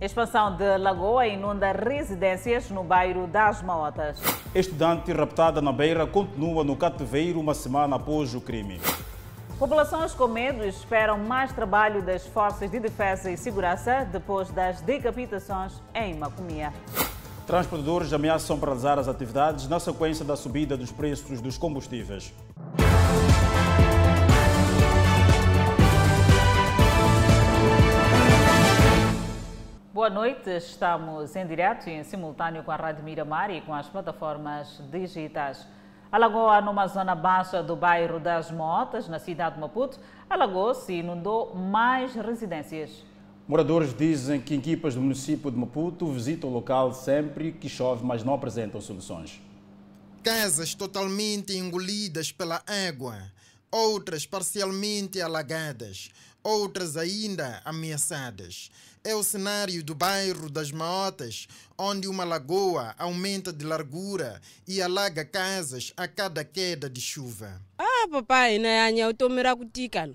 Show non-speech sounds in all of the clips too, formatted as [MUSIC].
Expansão de Lagoa inunda residências no bairro das Maotas. Estudante raptada na Beira continua no cativeiro uma semana após o crime. Populações com medo esperam mais trabalho das forças de defesa e segurança depois das decapitações em Macomia. Transportadores ameaçam paralisar as atividades na sequência da subida dos preços dos combustíveis. Boa noite, estamos em direto e em simultâneo com a Rádio Miramar e com as plataformas digitais. Alagoa, numa zona baixa do bairro das Motas, na cidade de Maputo, alagou-se e inundou mais residências. Moradores dizem que equipas do município de Maputo visitam o local sempre que chove, mas não apresentam soluções. Casas totalmente engolidas pela água, outras parcialmente alagadas, outras ainda ameaçadas. É o cenário do bairro das Maotas, onde uma lagoa aumenta de largura e alaga casas a cada queda de chuva. Ah, papai, né?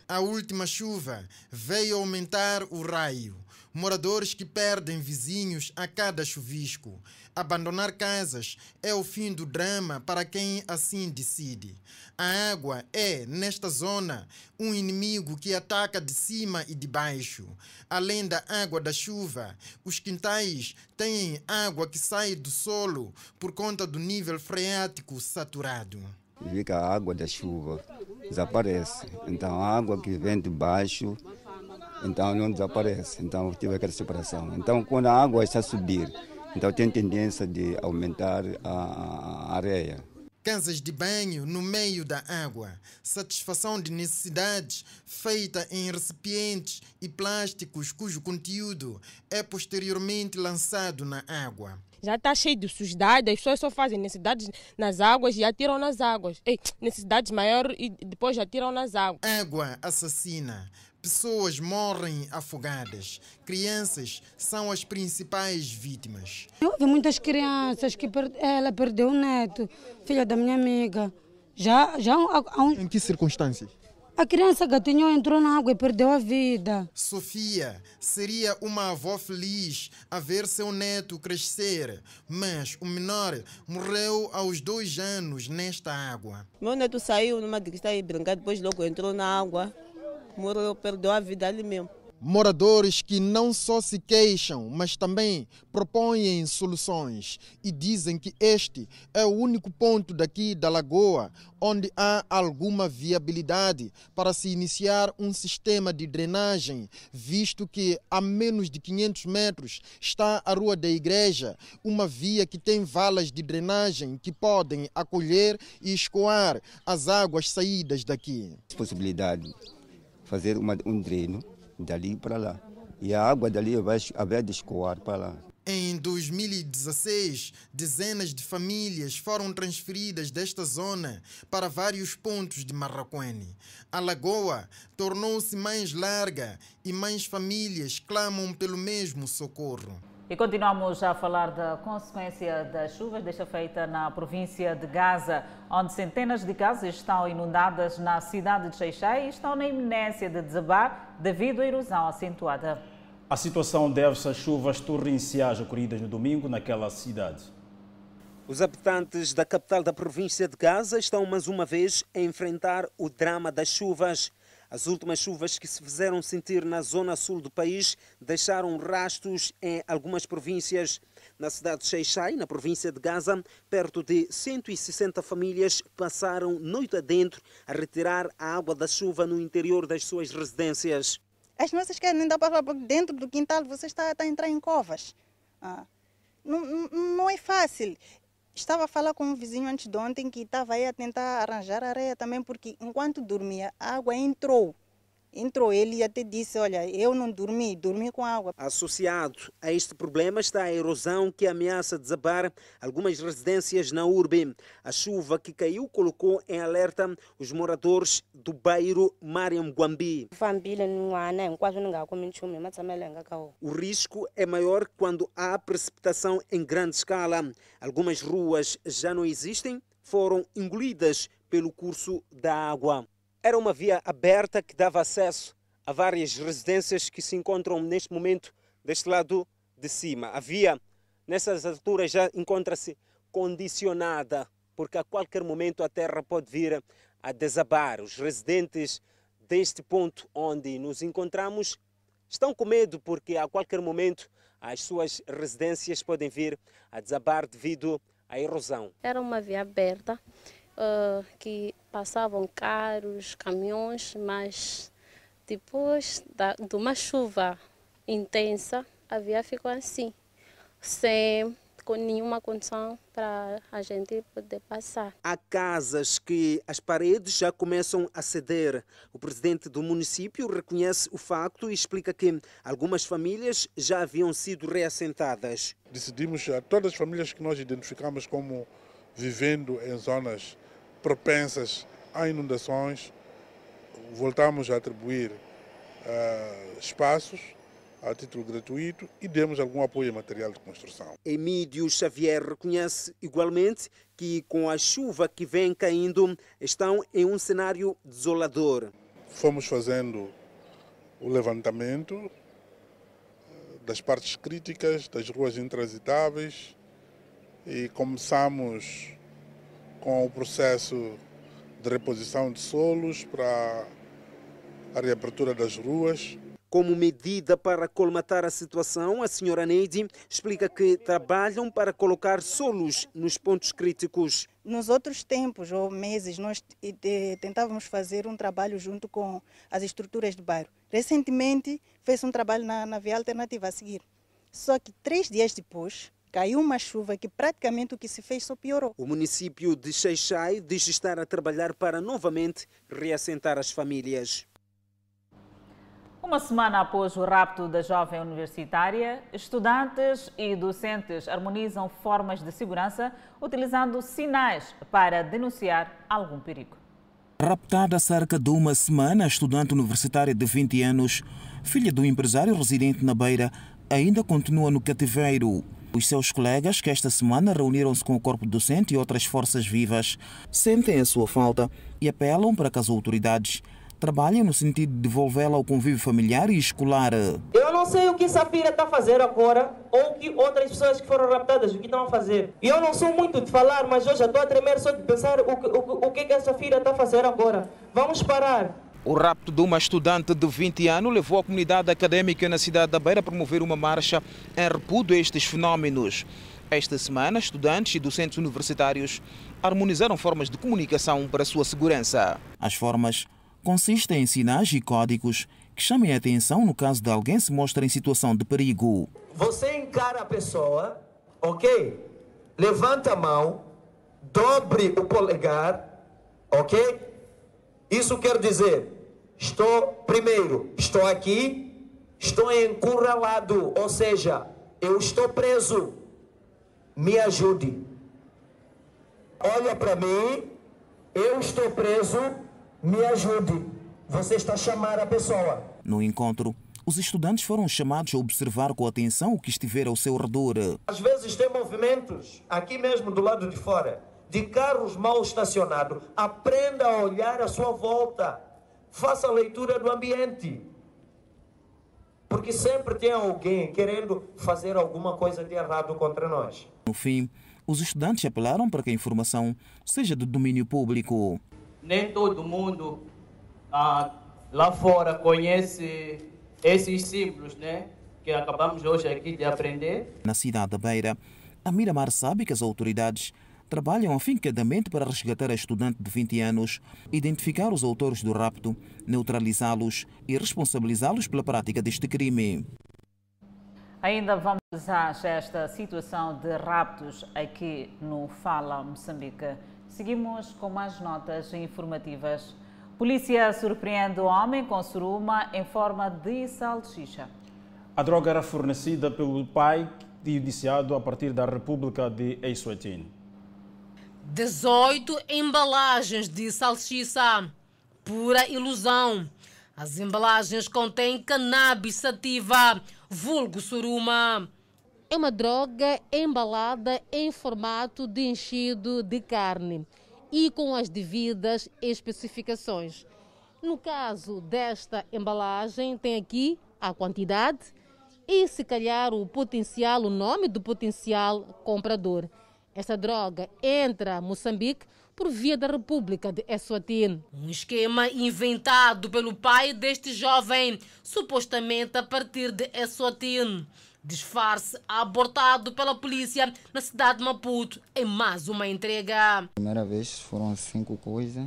A última chuva veio aumentar o raio. Moradores que perdem vizinhos a cada chuvisco. Abandonar casas é o fim do drama para quem assim decide. A água é, nesta zona, um inimigo que ataca de cima e de baixo. Além da água da chuva, os quintais têm água que sai do solo por conta do nível freático saturado. Fica a água da chuva, desaparece. Então a água que vem de baixo então não desaparece. Então tive aquela separação. Então quando a água está a subir, então tem tendência de aumentar a areia. Casas de banho no meio da água, satisfação de necessidades feita em recipientes e plásticos cujo conteúdo é posteriormente lançado na água. Já está cheio de sujidade, as pessoas só fazem necessidades nas águas e atiram nas águas. Ei, necessidades maiores e depois atiram nas águas. Água assassina. Pessoas morrem afogadas. Crianças são as principais vítimas. Houve muitas crianças que per... ela perdeu o neto, filha da minha amiga. Já, já há um... Em que circunstâncias? A criança gatinhou, entrou na água e perdeu a vida. Sofia seria uma avó feliz a ver seu neto crescer, mas o menor morreu aos dois anos nesta água. Meu neto saiu numa de e brincar, depois logo entrou na água morreu, perdeu a vida ali mesmo. Moradores que não só se queixam, mas também propõem soluções e dizem que este é o único ponto daqui da lagoa onde há alguma viabilidade para se iniciar um sistema de drenagem, visto que a menos de 500 metros está a Rua da Igreja, uma via que tem valas de drenagem que podem acolher e escoar as águas saídas daqui. Possibilidade fazer uma, um dreno dali para lá. E a água dali vai, vai escoar para lá. Em 2016, dezenas de famílias foram transferidas desta zona para vários pontos de Marraquene. A lagoa tornou-se mais larga e mais famílias clamam pelo mesmo socorro. E continuamos a falar da consequência das chuvas, desta feita na província de Gaza, onde centenas de casas estão inundadas na cidade de Xeixai e estão na iminência de desabar devido à erosão acentuada. A situação deve-se às chuvas torrenciais ocorridas no domingo naquela cidade. Os habitantes da capital da província de Gaza estão mais uma vez a enfrentar o drama das chuvas. As últimas chuvas que se fizeram sentir na zona sul do país deixaram rastros em algumas províncias. Na cidade de Xeixai, na província de Gaza, perto de 160 famílias passaram noite adentro a retirar a água da chuva no interior das suas residências. As nossas querem ainda para dentro do quintal, você está, está a entrar em covas. Ah, não, não é fácil. Estava a falar com um vizinho antes de ontem que estava aí a tentar arranjar areia também, porque enquanto dormia, a água entrou entrou ele e até disse, olha, eu não dormi, dormi com água. Associado a este problema está a erosão que ameaça desabar algumas residências na urbe. A chuva que caiu colocou em alerta os moradores do bairro Mariam Guambi. O risco é maior quando há precipitação em grande escala. Algumas ruas já não existem, foram engolidas pelo curso da água. Era uma via aberta que dava acesso a várias residências que se encontram neste momento deste lado de cima. A via, nessas alturas, já encontra-se condicionada, porque a qualquer momento a terra pode vir a desabar. Os residentes deste ponto onde nos encontramos estão com medo, porque a qualquer momento as suas residências podem vir a desabar devido à erosão. Era uma via aberta uh, que passavam carros, caminhões, mas depois da, de uma chuva intensa, a via ficou assim, sem com nenhuma condição para a gente poder passar. Há casas que as paredes já começam a ceder. O presidente do município reconhece o facto e explica que algumas famílias já haviam sido reassentadas. Decidimos a todas as famílias que nós identificamos como vivendo em zonas propensas a inundações, voltamos a atribuir uh, espaços a título gratuito e demos algum apoio material de construção. Emílio Xavier reconhece igualmente que com a chuva que vem caindo estão em um cenário desolador. Fomos fazendo o levantamento eh, das partes críticas, das ruas intransitáveis e começamos com o processo de reposição de solos para a reabertura das ruas. Como medida para colmatar a situação, a senhora Neide explica que trabalham para colocar solos nos pontos críticos. Nos outros tempos ou meses, nós tentávamos fazer um trabalho junto com as estruturas do bairro. Recentemente, fez um trabalho na, na via alternativa a seguir. Só que três dias depois, caiu uma chuva que praticamente o que se fez só piorou. O município de Xeixai diz estar a trabalhar para novamente reassentar as famílias. Uma semana após o rapto da jovem universitária, estudantes e docentes harmonizam formas de segurança utilizando sinais para denunciar algum perigo. Raptada há cerca de uma semana, a estudante universitária de 20 anos, filha do empresário residente na Beira, ainda continua no cativeiro. Os seus colegas, que esta semana reuniram-se com o corpo docente e outras forças vivas, sentem a sua falta e apelam para que as autoridades trabalhem no sentido de devolvê-la ao convívio familiar e escolar. Eu não sei o que Safira está a fazer agora ou que outras pessoas que foram raptadas, o que estão a fazer. E eu não sou muito de falar, mas já estou a tremer só de pensar o, o, o que, que a Safira está a fazer agora. Vamos parar. O rapto de uma estudante de 20 anos levou a comunidade académica na cidade da Beira a promover uma marcha em repúdio a estes fenómenos. Esta semana, estudantes e docentes universitários harmonizaram formas de comunicação para a sua segurança. As formas consistem em sinais e códigos que chamem a atenção no caso de alguém se mostrar em situação de perigo. Você encara a pessoa, ok? Levanta a mão, dobre o polegar, ok? Isso quer dizer, estou, primeiro, estou aqui, estou encurralado, ou seja, eu estou preso, me ajude. Olha para mim, eu estou preso, me ajude. Você está a chamar a pessoa. No encontro, os estudantes foram chamados a observar com atenção o que estiver ao seu redor. Às vezes tem movimentos, aqui mesmo do lado de fora, de carros mal estacionados. Aprenda a olhar à sua volta. Faça a leitura do ambiente. Porque sempre tem alguém querendo fazer alguma coisa de errado contra nós. No fim, os estudantes apelaram para que a informação seja de domínio público nem todo mundo ah, lá fora conhece esses símbolos, né? Que acabamos hoje aqui de aprender. Na cidade da Beira, a Miramar sabe que as autoridades trabalham afincadamente para resgatar a estudante de 20 anos, identificar os autores do rapto, neutralizá-los e responsabilizá-los pela prática deste crime. Ainda vamos a esta situação de raptos aqui no Fala Moçambique. Seguimos com mais notas informativas. Polícia surpreende o homem com suruma em forma de salsicha. A droga era fornecida pelo pai indiciado a partir da República de Eswatini. 18 embalagens de salsicha. Pura ilusão. As embalagens contêm cannabis sativa, vulgo suruma é uma droga embalada em formato de enchido de carne e com as devidas especificações. No caso desta embalagem, tem aqui a quantidade e, se calhar, o potencial, o nome do potencial comprador. Essa droga entra a Moçambique por via da República de Eswatini. Um esquema inventado pelo pai deste jovem, supostamente a partir de Eswatini. Disfarce abortado pela polícia na cidade de Maputo em mais uma entrega. Primeira vez foram cinco coisas.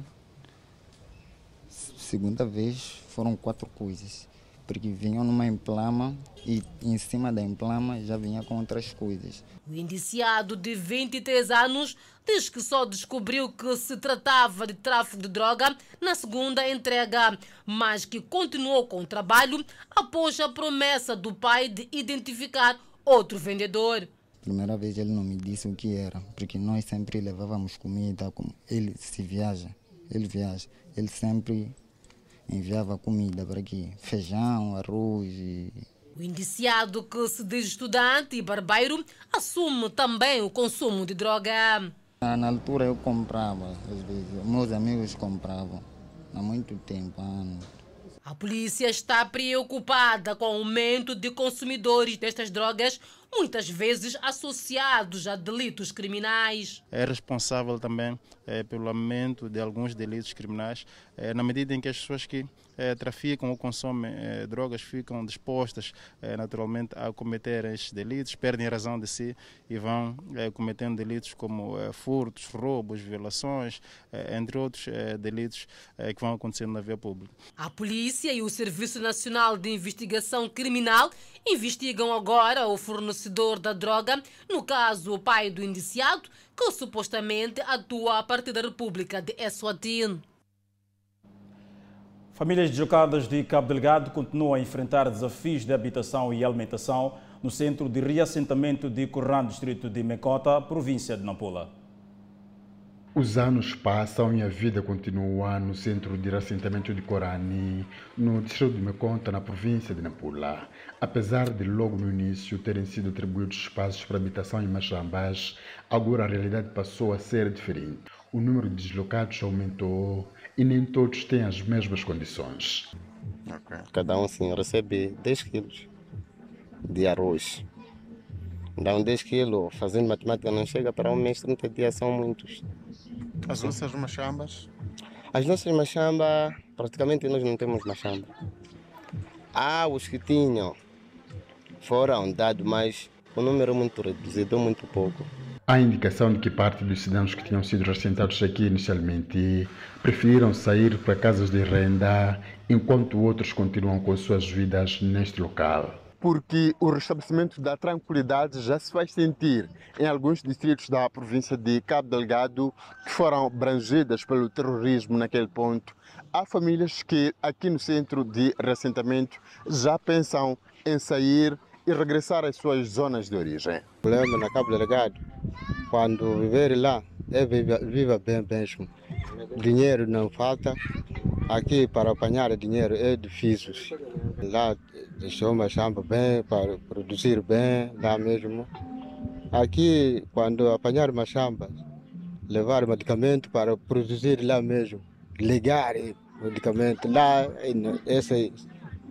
Segunda vez foram quatro coisas. Porque vinham numa emplama e em cima da emplama já vinha com outras coisas. O indiciado de 23 anos diz que só descobriu que se tratava de tráfico de droga na segunda entrega, mas que continuou com o trabalho após a promessa do pai de identificar outro vendedor. Primeira vez ele não me disse o que era, porque nós sempre levávamos comida, como ele se viaja, ele viaja, ele sempre enviava comida para aqui, feijão, arroz e o indiciado que se diz estudante e barbeiro assume também o consumo de droga. Na altura eu comprava, às vezes, meus amigos compravam, há muito tempo, anos. A polícia está preocupada com o aumento de consumidores destas drogas, muitas vezes associados a delitos criminais. É responsável também é, pelo aumento de alguns delitos criminais, é, na medida em que as pessoas que é, traficam ou consomem é, drogas ficam dispostas é, naturalmente a cometer estes delitos, perdem a razão de si e vão cometendo delitos como furtos, roubos, violações, entre outros delitos que vão acontecendo na via pública. A polícia e o Serviço Nacional de Investigação Criminal investigam agora o fornecedor da droga, no caso o pai do indiciado, que supostamente atua a partir da República de Eswatini. Famílias deslocadas de Cabo Delgado continuam a enfrentar desafios de habitação e alimentação no centro de reassentamento de Corrão, distrito de Mecota, província de Nampula. Os anos passam e a vida continua no centro de reassentamento de Corani, no distrito de Meconta, na província de Nampula. Apesar de logo no início terem sido atribuídos espaços para habitação em Machambás, agora a realidade passou a ser diferente. O número de deslocados aumentou e nem todos têm as mesmas condições. Okay. Cada um sim recebe 10 quilos de arroz. Dão 10 quilos, fazendo matemática não chega para um mês, 30 dias são muitos. As nossas machambas? As nossas machambas, praticamente nós não temos machamba. Há os que tinham, foram dados, mas o número é muito reduzido, muito pouco. Há indicação de que parte dos cidadãos que tinham sido assentados aqui inicialmente preferiram sair para casas de renda, enquanto outros continuam com suas vidas neste local. Porque o restabelecimento da tranquilidade já se faz sentir em alguns distritos da província de Cabo Delgado que foram abrangidas pelo terrorismo naquele ponto. Há famílias que aqui no centro de reassentamento já pensam em sair e regressar às suas zonas de origem. O problema na Cabo Delgado, quando viver lá, é viva, viva bem mesmo. Dinheiro não falta. Aqui para apanhar dinheiro é difícil. Lá deixou uma chamba bem para produzir bem, lá mesmo. Aqui, quando apanhar uma chamba, levar medicamento para produzir lá mesmo, ligar medicamento lá, esse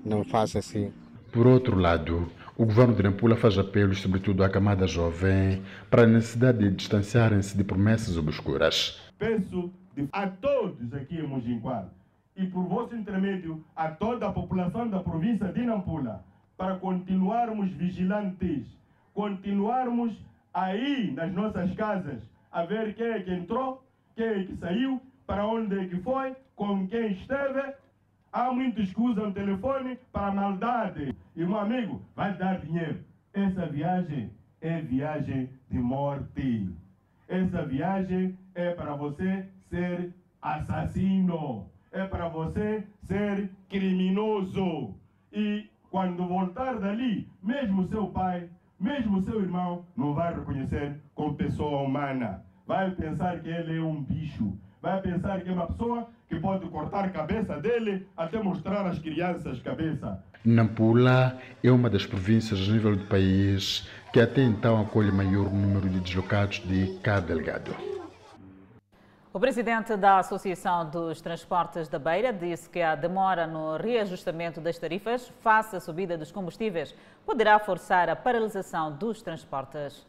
não faz assim. Por outro lado, o governo de Nampula faz apelos, sobretudo à camada jovem, para a necessidade de distanciarem-se de promessas obscuras. Peço a todos aqui em Mujinguara e por vosso intermédio a toda a população da província de Nampula para continuarmos vigilantes, continuarmos aí nas nossas casas a ver quem é que entrou, quem é que saiu, para onde é que foi, com quem esteve Há muitos que usam telefone para maldade. E meu amigo vai dar dinheiro. Essa viagem é viagem de morte. Essa viagem é para você ser assassino. É para você ser criminoso. E quando voltar dali, mesmo seu pai, mesmo seu irmão, não vai reconhecer como pessoa humana. Vai pensar que ele é um bicho. Vai pensar que é uma pessoa que pode cortar a cabeça dele até mostrar às crianças cabeça. Nampula é uma das províncias a nível do país que até então acolhe maior número de deslocados de Cabo Delgado. O presidente da Associação dos Transportes da Beira disse que a demora no reajustamento das tarifas face à subida dos combustíveis poderá forçar a paralisação dos transportes.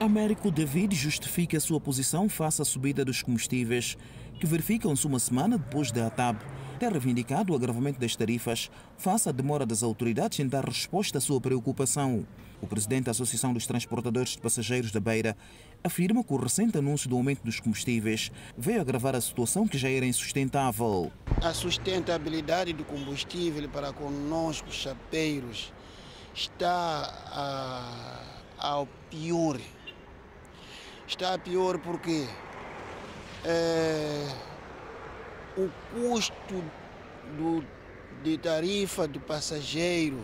Américo David justifica a sua posição face à subida dos combustíveis, que verificam-se uma semana depois da ATAB ter reivindicado o agravamento das tarifas face à demora das autoridades em dar resposta à sua preocupação. O presidente da Associação dos Transportadores de Passageiros da Beira afirma que o recente anúncio do aumento dos combustíveis veio agravar a situação que já era insustentável. A sustentabilidade do combustível para conosco, chapeiros, está a, ao pior. Está pior porque é, o custo do, de tarifa do passageiro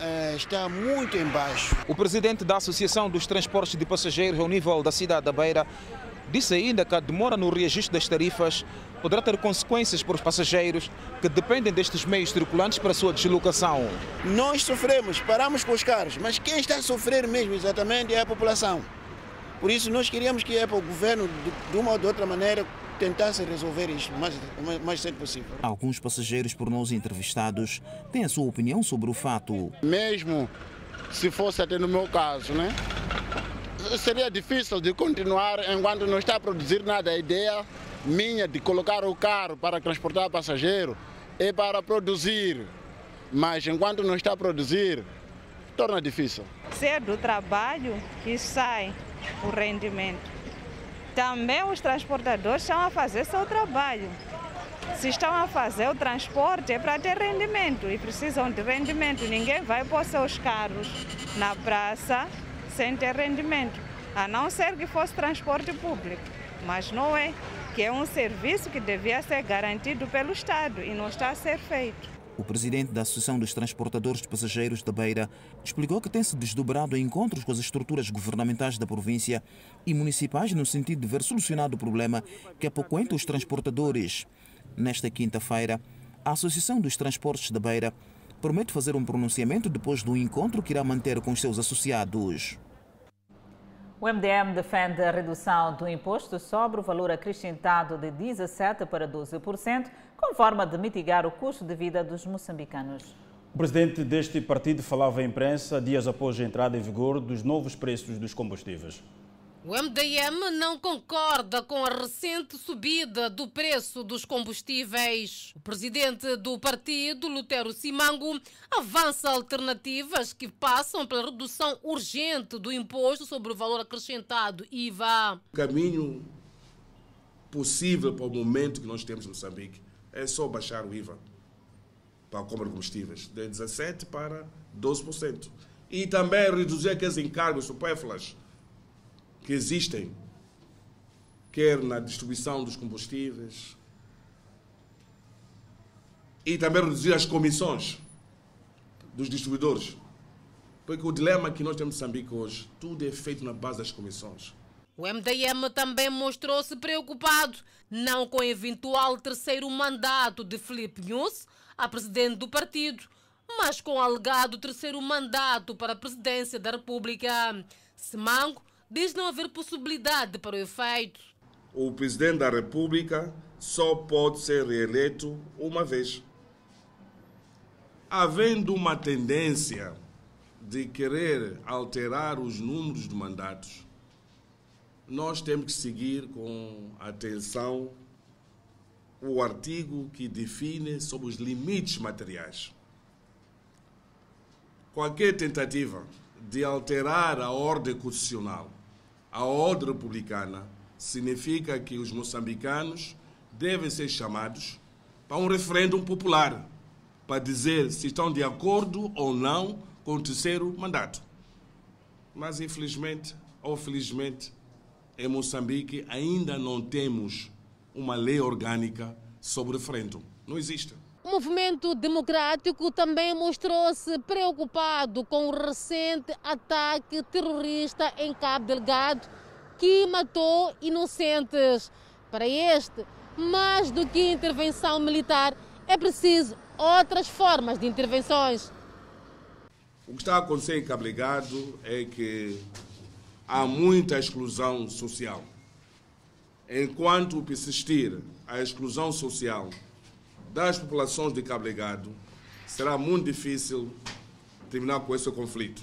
é, está muito embaixo. O presidente da Associação dos Transportes de Passageiros ao nível da cidade da Beira disse ainda que a demora no reajuste das tarifas poderá ter consequências para os passageiros que dependem destes meios circulantes para a sua deslocação. Nós sofremos, paramos com os carros, mas quem está a sofrer mesmo exatamente é a população. Por isso nós queríamos que o governo, de uma ou de outra maneira, tentasse resolver isto o mais, o mais cedo possível. Alguns passageiros por nós entrevistados têm a sua opinião sobre o fato. Mesmo se fosse até no meu caso, né? Seria difícil de continuar enquanto não está a produzir nada. A ideia minha de colocar o carro para transportar passageiro é para produzir. Mas enquanto não está a produzir, torna difícil. Se é do trabalho que sai o rendimento. Também os transportadores estão a fazer seu trabalho. Se estão a fazer o transporte é para ter rendimento e precisam de rendimento. Ninguém vai pôr seus carros na praça sem ter rendimento, a não ser que fosse transporte público. Mas não é, que é um serviço que devia ser garantido pelo Estado e não está a ser feito. O presidente da Associação dos Transportadores de Passageiros da Beira explicou que tem-se desdobrado encontros com as estruturas governamentais da província e municipais no sentido de ver solucionado o problema que apoquenta os transportadores. Nesta quinta-feira, a Associação dos Transportes da Beira promete fazer um pronunciamento depois do encontro que irá manter com os seus associados. O MDM defende a redução do imposto sobre o valor acrescentado de 17% para 12%, como forma de mitigar o custo de vida dos moçambicanos. O presidente deste partido falava à imprensa dias após a entrada em vigor dos novos preços dos combustíveis. O MDM não concorda com a recente subida do preço dos combustíveis. O presidente do partido, Lutero Simango, avança alternativas que passam pela redução urgente do imposto sobre o valor acrescentado IVA. O caminho possível para o momento que nós temos em Moçambique é só baixar o IVA para a compra de combustíveis de 17% para 12%. E também reduzir aqueles encargos supérfluos que existem, quer na distribuição dos combustíveis, e também reduzir as comissões dos distribuidores. Porque o dilema que nós temos em Moçambique hoje, tudo é feito na base das comissões. O MDM também mostrou-se preocupado, não com o eventual terceiro mandato de Felipe Nunes, a presidente do partido, mas com o alegado terceiro mandato para a presidência da República. Semango diz não haver possibilidade para o efeito. O presidente da República só pode ser reeleito uma vez. Havendo uma tendência de querer alterar os números de mandatos, nós temos que seguir com atenção o artigo que define sobre os limites materiais. Qualquer tentativa de alterar a ordem constitucional a ordem republicana significa que os moçambicanos devem ser chamados para um referendo popular para dizer se estão de acordo ou não com o terceiro mandato. Mas, infelizmente ou felizmente, em Moçambique ainda não temos uma lei orgânica sobre referendo. Não existe. O movimento democrático também mostrou-se preocupado com o recente ataque terrorista em Cabo Delgado, que matou inocentes. Para este, mais do que intervenção militar, é preciso outras formas de intervenções. O que está acontecendo em Cabo Delgado é que há muita exclusão social. enquanto persistir a exclusão social das populações de Cabo Delgado, será muito difícil terminar com esse conflito.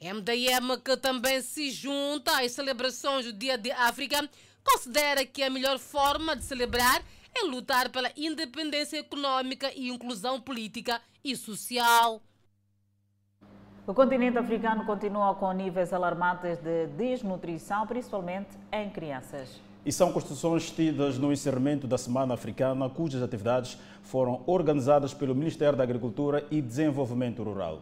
MDM, que também se junta às celebrações do Dia de África, considera que a melhor forma de celebrar é lutar pela independência econômica e inclusão política e social. O continente africano continua com níveis alarmantes de desnutrição, principalmente em crianças. E são construções tidas no encerramento da Semana Africana, cujas atividades foram organizadas pelo Ministério da Agricultura e Desenvolvimento Rural.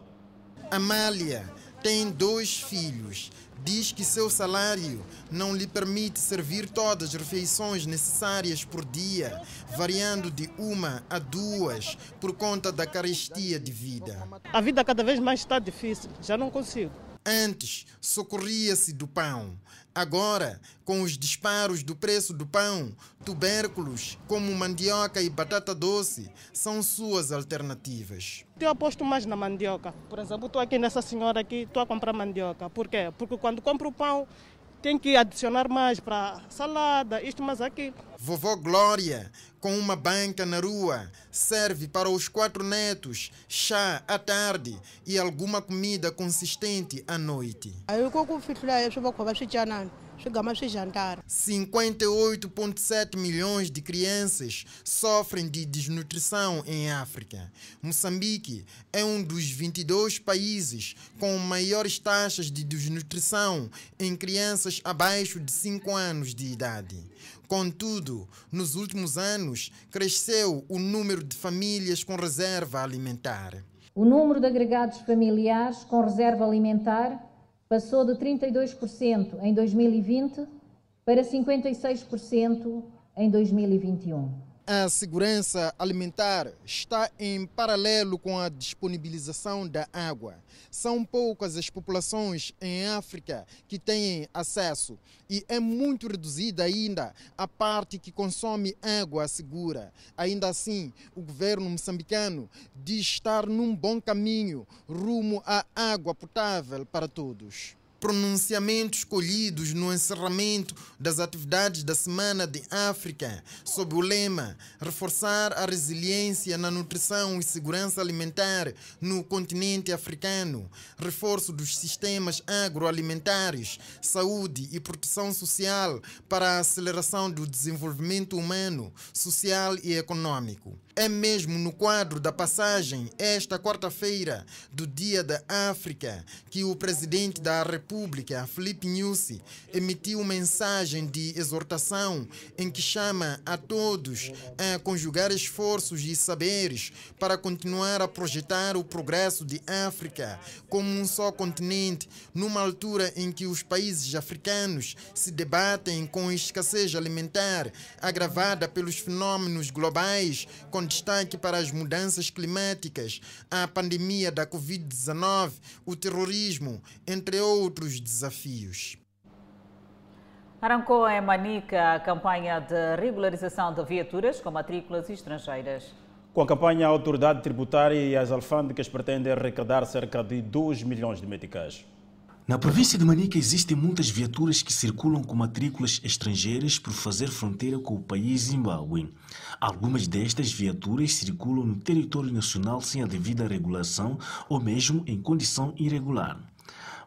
Amália tem dois filhos. Diz que seu salário não lhe permite servir todas as refeições necessárias por dia, variando de uma a duas por conta da carestia de vida. A vida cada vez mais está difícil, já não consigo. Antes, socorria-se do pão. Agora, com os disparos do preço do pão, tubérculos como mandioca e batata doce são suas alternativas. Eu aposto mais na mandioca. Por exemplo, estou aqui nessa senhora aqui, estou a comprar mandioca. Por quê? Porque quando compro pão, tem que adicionar mais para salada, isto mais aqui. Vovó Glória, com uma banca na rua, serve para os quatro netos chá à tarde e alguma comida consistente à noite. 58,7 milhões de crianças sofrem de desnutrição em África. Moçambique é um dos 22 países com maiores taxas de desnutrição em crianças abaixo de 5 anos de idade. Contudo, nos últimos anos, cresceu o número de famílias com reserva alimentar. O número de agregados familiares com reserva alimentar passou de 32% em 2020 para 56% em 2021. A segurança alimentar está em paralelo com a disponibilização da água. São poucas as populações em África que têm acesso e é muito reduzida ainda a parte que consome água segura. Ainda assim, o governo moçambicano diz estar num bom caminho rumo à água potável para todos pronunciamentos colhidos no encerramento das atividades da Semana de África, sob o lema Reforçar a resiliência na nutrição e segurança alimentar no continente africano, reforço dos sistemas agroalimentares, saúde e proteção social para a aceleração do desenvolvimento humano, social e econômico. É mesmo no quadro da passagem, esta quarta-feira, do Dia da África, que o presidente da República, Felipe Nyusi, emitiu mensagem de exortação em que chama a todos a conjugar esforços e saberes para continuar a projetar o progresso de África como um só continente, numa altura em que os países africanos se debatem com escassez alimentar agravada pelos fenômenos globais com destaque para as mudanças climáticas, a pandemia da Covid-19, o terrorismo, entre outros desafios. Arrancou em Manica a campanha de regularização de viaturas com matrículas estrangeiras. Com a campanha, a autoridade tributária e as alfândegas pretendem arrecadar cerca de 2 milhões de meticais. Na província de Manica existem muitas viaturas que circulam com matrículas estrangeiras por fazer fronteira com o país Zimbábue. Algumas destas viaturas circulam no território nacional sem a devida regulação ou mesmo em condição irregular.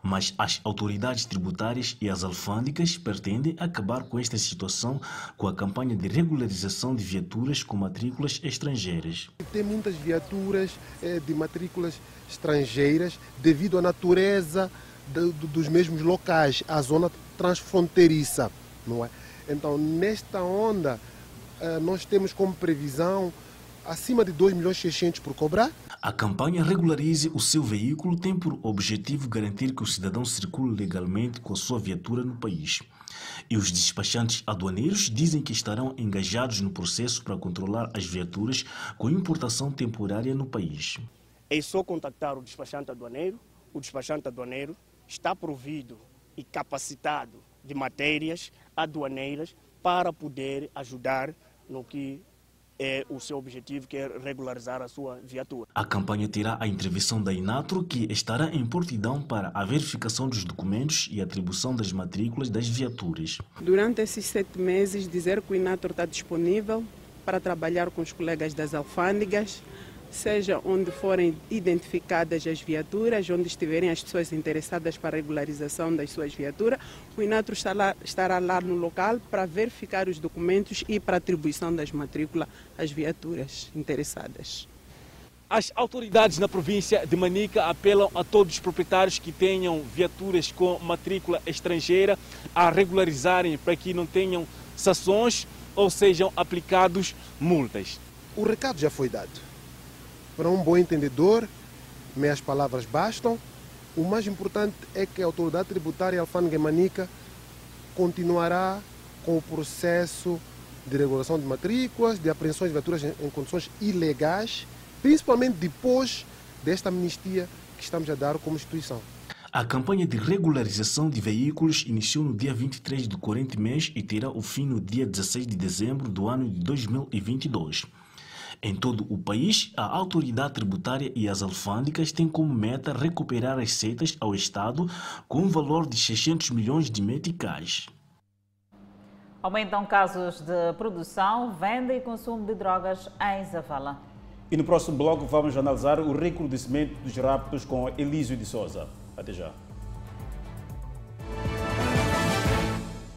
Mas as autoridades tributárias e as alfândegas pretendem acabar com esta situação com a campanha de regularização de viaturas com matrículas estrangeiras. Tem muitas viaturas eh, de matrículas estrangeiras devido à natureza dos mesmos locais, a zona transfronteiriça, não é? Então, nesta onda, eh, nós temos como previsão acima de 2 milhões e 600 por cobrar. A campanha Regularize o seu veículo tem por objetivo garantir que o cidadão circule legalmente com a sua viatura no país. E os despachantes aduaneiros dizem que estarão engajados no processo para controlar as viaturas com importação temporária no país. É só contactar o despachante aduaneiro. O despachante aduaneiro está provido e capacitado de matérias aduaneiras para poder ajudar no que é o seu objetivo, que é regularizar a sua viatura. A campanha terá a intervenção da Inatro, que estará em portidão para a verificação dos documentos e atribuição das matrículas das viaturas. Durante esses sete meses, dizer que o Inatro está disponível para trabalhar com os colegas das alfândegas, seja onde forem identificadas as viaturas, onde estiverem as pessoas interessadas para a regularização das suas viaturas, o Inatro estará, estará lá no local para verificar os documentos e para atribuição das matrículas às viaturas interessadas. As autoridades na província de Manica apelam a todos os proprietários que tenham viaturas com matrícula estrangeira a regularizarem para que não tenham sanções ou sejam aplicados multas. O recado já foi dado para um bom entendedor, meias palavras bastam. O mais importante é que a autoridade tributária alfândega manica continuará com o processo de regulação de matrículas, de apreensões de viaturas em condições ilegais, principalmente depois desta amnistia que estamos a dar como instituição. A campanha de regularização de veículos iniciou no dia 23 do corrente mês e terá o fim no dia 16 de dezembro do ano de 2022. Em todo o país, a autoridade tributária e as alfândegas têm como meta recuperar receitas ao Estado com um valor de 600 milhões de meticais. Aumentam casos de produção, venda e consumo de drogas em Zavala. E no próximo bloco vamos analisar o recrudescimento dos raptos com Elísio de Souza. Até já.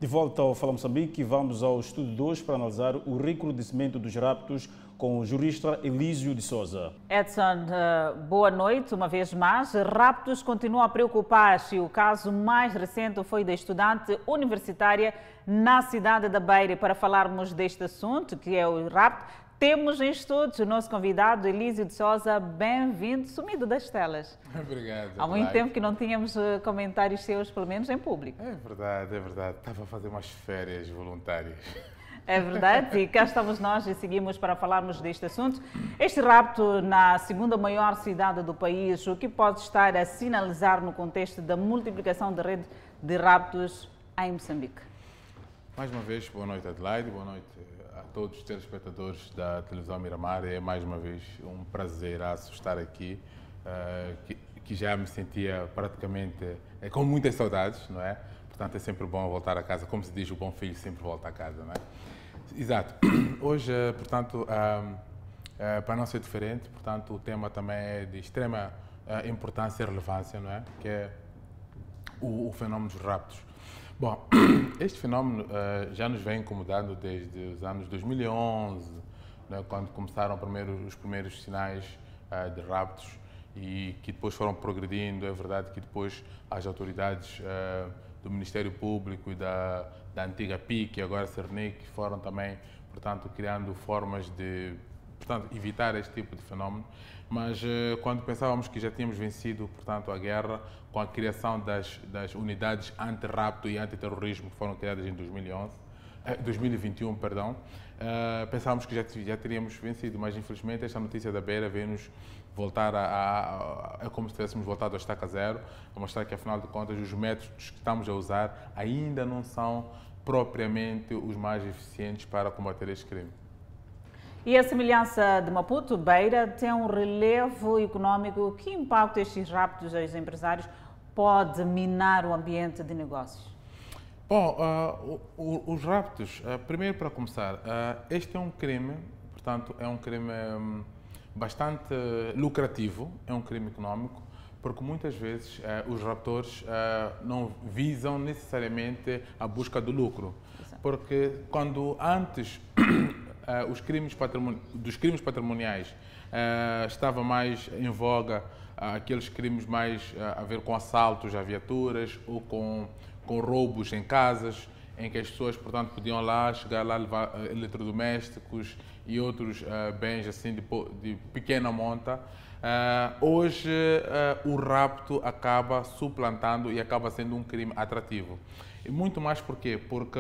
De volta ao Fala Moçambique, vamos ao estudo 2 para analisar o recrudescimento dos raptos com o jurista Elísio de Souza. Edson, eh, boa noite uma vez mais. Raptos continuam a preocupar-se. O caso mais recente foi da estudante universitária na cidade da Beira. Para falarmos deste assunto, que é o rapto, temos em estudos o nosso convidado Elísio de Souza. Bem-vindo, sumido das telas. [LAUGHS] Obrigado. Há muito tempo que não tínhamos eh, comentários seus, pelo menos em público. É verdade, é verdade. Estava a fazer umas férias voluntárias. É verdade, e cá estamos nós e seguimos para falarmos deste assunto. Este rapto na segunda maior cidade do país, o que pode estar a sinalizar no contexto da multiplicação da rede de raptos em Moçambique? Mais uma vez, boa noite Adelaide, boa noite todos os telespectadores da televisão Miramar. É mais uma vez um prazer estar aqui, uh, que, que, já me sentia praticamente é, com muitas saudades, não é? Portanto, é sempre bom voltar a casa. Como se diz, o bom filho sempre volta a casa, não é? Exato. [CLEARS THROAT] Hoje, uh, portanto, uh, para não ser diferente, portanto, o tema também é de extrema importância e relevância, não é? Que é o, o dos raptos. Bom, [CLEARS THROAT] este fenómeno uh, já nos vem incomodando desde os anos 2011, né, quando começaram primeiro, os primeiros sinais uh, de raptos e que depois foram progredindo. É verdade que depois as autoridades uh, do Ministério Público e da, da antiga PIC, agora Cernic, foram também, portanto, criando formas de portanto, evitar este tipo de fenómeno. Mas quando pensávamos que já tínhamos vencido, portanto, a guerra, com a criação das, das unidades anti-rapto e anti-terrorismo que foram criadas em 2011, eh, 2021, perdão, uh, pensávamos que já, já teríamos vencido, mas infelizmente esta notícia da Beira veio-nos voltar a, a, a, É como se tivéssemos voltado ao estaca zero, a mostrar que afinal de contas os métodos que estamos a usar ainda não são propriamente os mais eficientes para combater este crime. E a semelhança de Maputo, Beira tem um relevo econômico. Que impacto estes raptos aos empresários pode minar o ambiente de negócios? Bom, uh, o, o, os raptos, uh, primeiro para começar, uh, este é um crime, portanto, é um crime um, bastante lucrativo, é um crime econômico, porque muitas vezes os raptores não visam necessariamente a busca do lucro. Porque quando antes os crimes dos crimes patrimoniais estava mais em voga aqueles crimes mais a ver com assaltos a viaturas ou com, com roubos em casas, em que as pessoas, portanto, podiam lá chegar lá levar uh, eletrodomésticos e outros uh, bens assim de, de, pequena monta. Uh, hoje o rapto acaba suplantando e acaba sendo um crime atrativo. E muito mais por quê? Porque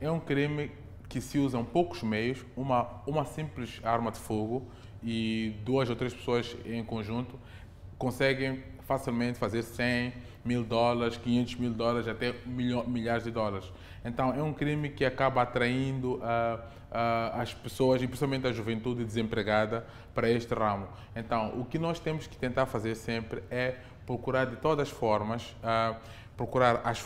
é um crime que se usam poucos meios, uma, uma simples arma de fogo e duas ou três pessoas em conjunto conseguem facilmente fazer 100, mil dólares, 500 mil dólares, até milhares de dólares. Então, é um crime que acaba atraindo uh, uh, as pessoas, e principalmente a juventude desempregada, para este ramo. Então, o que nós temos que tentar fazer sempre é procurar de todas as formas, uh, procurar as,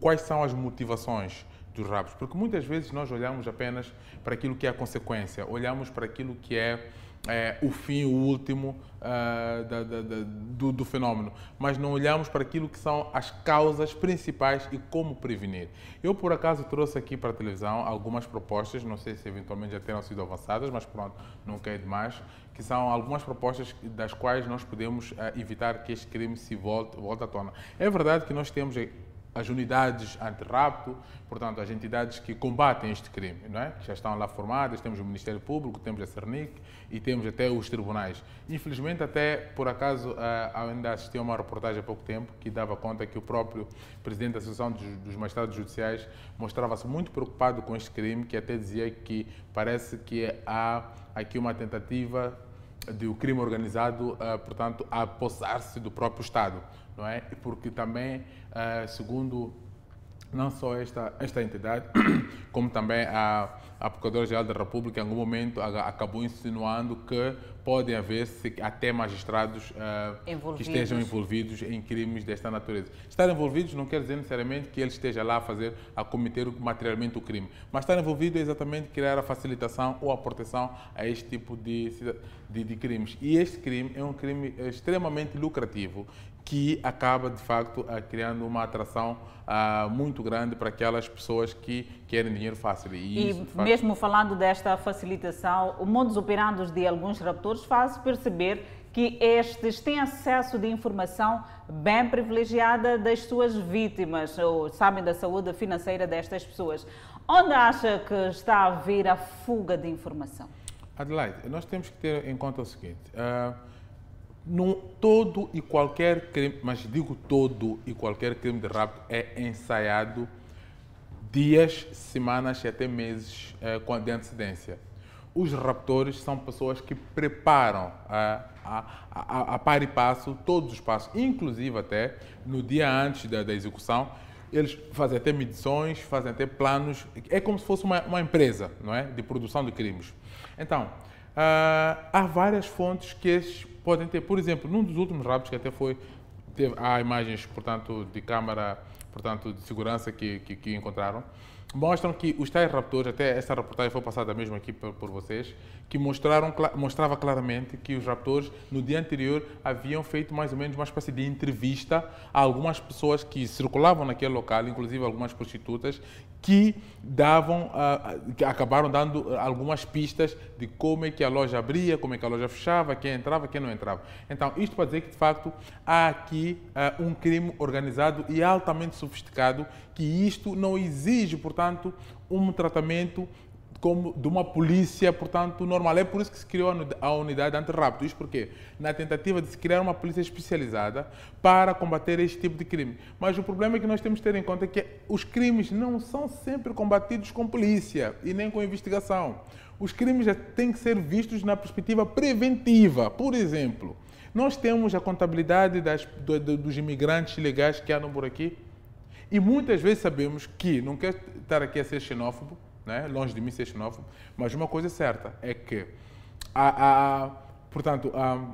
quais são as motivações dos rapos, porque muitas vezes nós olhamos apenas para aquilo que é a consequência, olhamos para aquilo que é é, o fim, o último uh, da, da, da, do, do, fenómeno, mas não olhamos para aquilo que são as causas principais e como prevenir. Eu, por acaso, trouxe aqui para a televisão algumas propostas, não sei se eventualmente já terão sido avançadas, mas pronto, nunca é demais, que são algumas propostas das quais nós podemos uh, evitar que este crime se volte, volte à tona. É verdade que nós temos as unidades anti-rapto, portanto, as entidades que combatem este crime, não é? que já estão lá formadas, temos o Ministério Público, temos a Cernic e temos até os tribunais. Infelizmente, até por acaso, eh, ainda assisti a uma reportagem há pouco tempo que dava conta que o próprio presidente da Associação dos Magistrados Judiciais mostrava-se muito preocupado com este crime, que até dizia que parece que há aqui uma tentativa de o crime organizado, eh, portanto, a apossar-se do próprio Estado, não é? Porque também eh, segundo não só esta, esta entidade, [CLEARS THROAT] como também a, a Procuradora-Geral da República, em algum momento acabou insinuando que podem haver até magistrados uh, que estejam envolvidos em crimes desta natureza. Estar envolvidos não quer dizer necessariamente que ele esteja lá a fazer, a cometer materialmente o crime, mas estar envolvido é exatamente criar a facilitação ou a proteção a este tipo de, de, de crimes. E este crime é um crime extremamente lucrativo que acaba, de facto, criando uma atração uh, muito grande para aquelas pessoas que querem dinheiro fácil. E, e facto... mesmo falando desta facilitação, o modus operandi de alguns raptores faz perceber que estes têm acesso de informação bem privilegiada das suas vítimas, ou sabem da saúde financeira destas pessoas. Onde acha que está a vir a fuga de informação? Adelaide, nós temos que ter em conta o seguinte. Uh, num, todo e qualquer crime, mas digo todo e qualquer crime de rapto é ensaiado dias, semanas e até meses eh, com de antecedência. Os raptores são pessoas que preparam a, a, a, par e passo todos os passos, inclusive até no dia antes da, da execução, eles fazem até medições, fazem até planos. É como se fosse uma, uma empresa não é? de produção de crimes. Então, uh, há várias fontes que esses podem ter, por exemplo, num dos últimos raptos que até foi, teve, há imagens, portanto, de câmara, portanto, de segurança que, que, que encontraram, mostram que os tais raptores, até essa reportagem foi passada mesmo aqui por, por, vocês, que mostraram, mostrava claramente que os raptores, no dia anterior, haviam feito mais ou menos uma espécie de entrevista a algumas pessoas que circulavam naquele local, inclusive algumas prostitutas, que davam, que acabaram dando algumas pistas de como é que a loja abria, como é que a loja fechava, quem entrava, quem não entrava. Então, isto para dizer que, de facto, há aqui um crime organizado e altamente sofisticado, que isto não exige, portanto, um tratamento como de uma polícia, portanto, normal. É por isso que se criou a unidade antirrápido. Isso porque na tentativa de se criar uma polícia especializada para combater este tipo de crime. Mas o problema é que nós temos que ter em conta que os crimes não são sempre combatidos com polícia e nem com investigação. Os crimes já têm que ser vistos na perspectiva preventiva. Por exemplo, nós temos a contabilidade das, do, do, dos imigrantes ilegais que andam por aqui e muitas vezes sabemos que, não quero estar aqui a ser xenófobo, né? longe de mim ser xenófobo, mas uma coisa é certa é que, a, a portanto, a,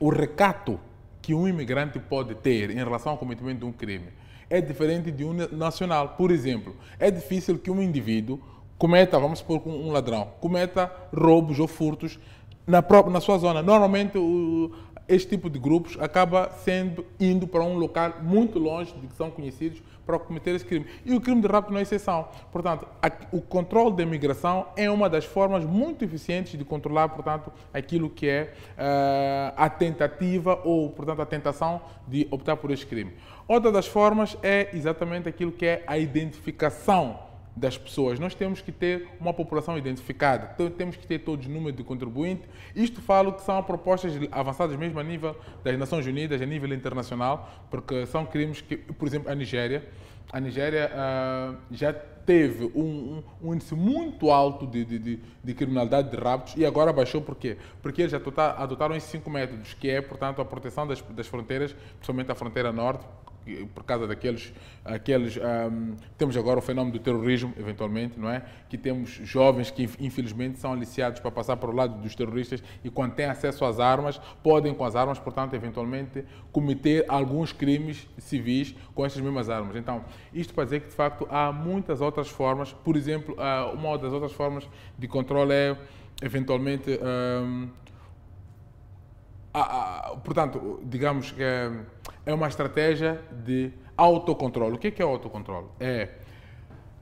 o recato que um imigrante pode ter em relação ao cometimento de um crime é diferente de um nacional. Por exemplo, é difícil que um indivíduo cometa, vamos supor, um ladrão, cometa roubos ou furtos na, própria, na sua zona. Normalmente, o, este tipo de grupos acaba sendo indo para um local muito longe de que são conhecidos para cometer esse crime. E o crime de rapto não é exceção. Portanto, o controle da imigração é uma das formas muito eficientes de controlar, portanto, aquilo que é uh, a tentativa ou, portanto, a tentação de optar por este crime. Outra das formas é exatamente aquilo que é a identificação das pessoas. Nós temos que ter uma população identificada, então, temos que ter todos os números de contribuinte. Isto falo que são propostas avançadas mesmo a nível das Nações Unidas, a nível internacional, porque são crimes que, por exemplo, a Nigéria a Nigéria uh, já teve um, um, um, índice muito alto de, de, de, de, criminalidade de raptos e agora baixou por quê? Porque eles adotaram esses cinco métodos, que é, portanto, a proteção das, das fronteiras, principalmente a fronteira norte, por causa daqueles, aqueles, um, temos agora o fenômeno do terrorismo, eventualmente, não é? Que temos jovens que infelizmente são aliciados para passar para o lado dos terroristas e quando têm acesso às armas, podem com as armas, portanto, eventualmente cometer alguns crimes civis com estas mesmas armas. Então, isto para dizer que de facto há muitas outras formas, por exemplo, uma das outras formas de controle é eventualmente um, portanto, digamos que é uma estratégia de autocontrole. O que é, que é autocontrole? É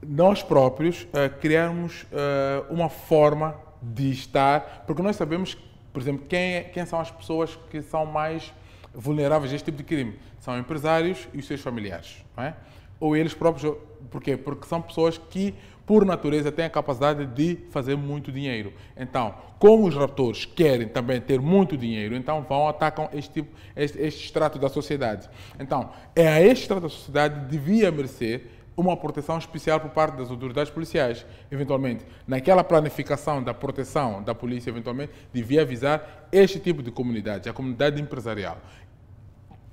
nós próprios uh, criarmos uh, uma forma de estar, porque nós sabemos, por exemplo, quem, é, quem são as pessoas que são mais vulneráveis a este tipo de crime. São empresários e os seus familiares, não é? Ou eles próprios, por quê? Porque são pessoas que por natureza, têm a capacidade de fazer muito dinheiro. Então, como os raptores querem também ter muito dinheiro, então vão atacam este, tipo, este, este extrato da sociedade. Então, é a este extrato da sociedade devia merecer uma proteção especial por parte das autoridades policiais. Eventualmente, naquela planificação da proteção da polícia, eventualmente, devia avisar este tipo de comunidade, a comunidade empresarial.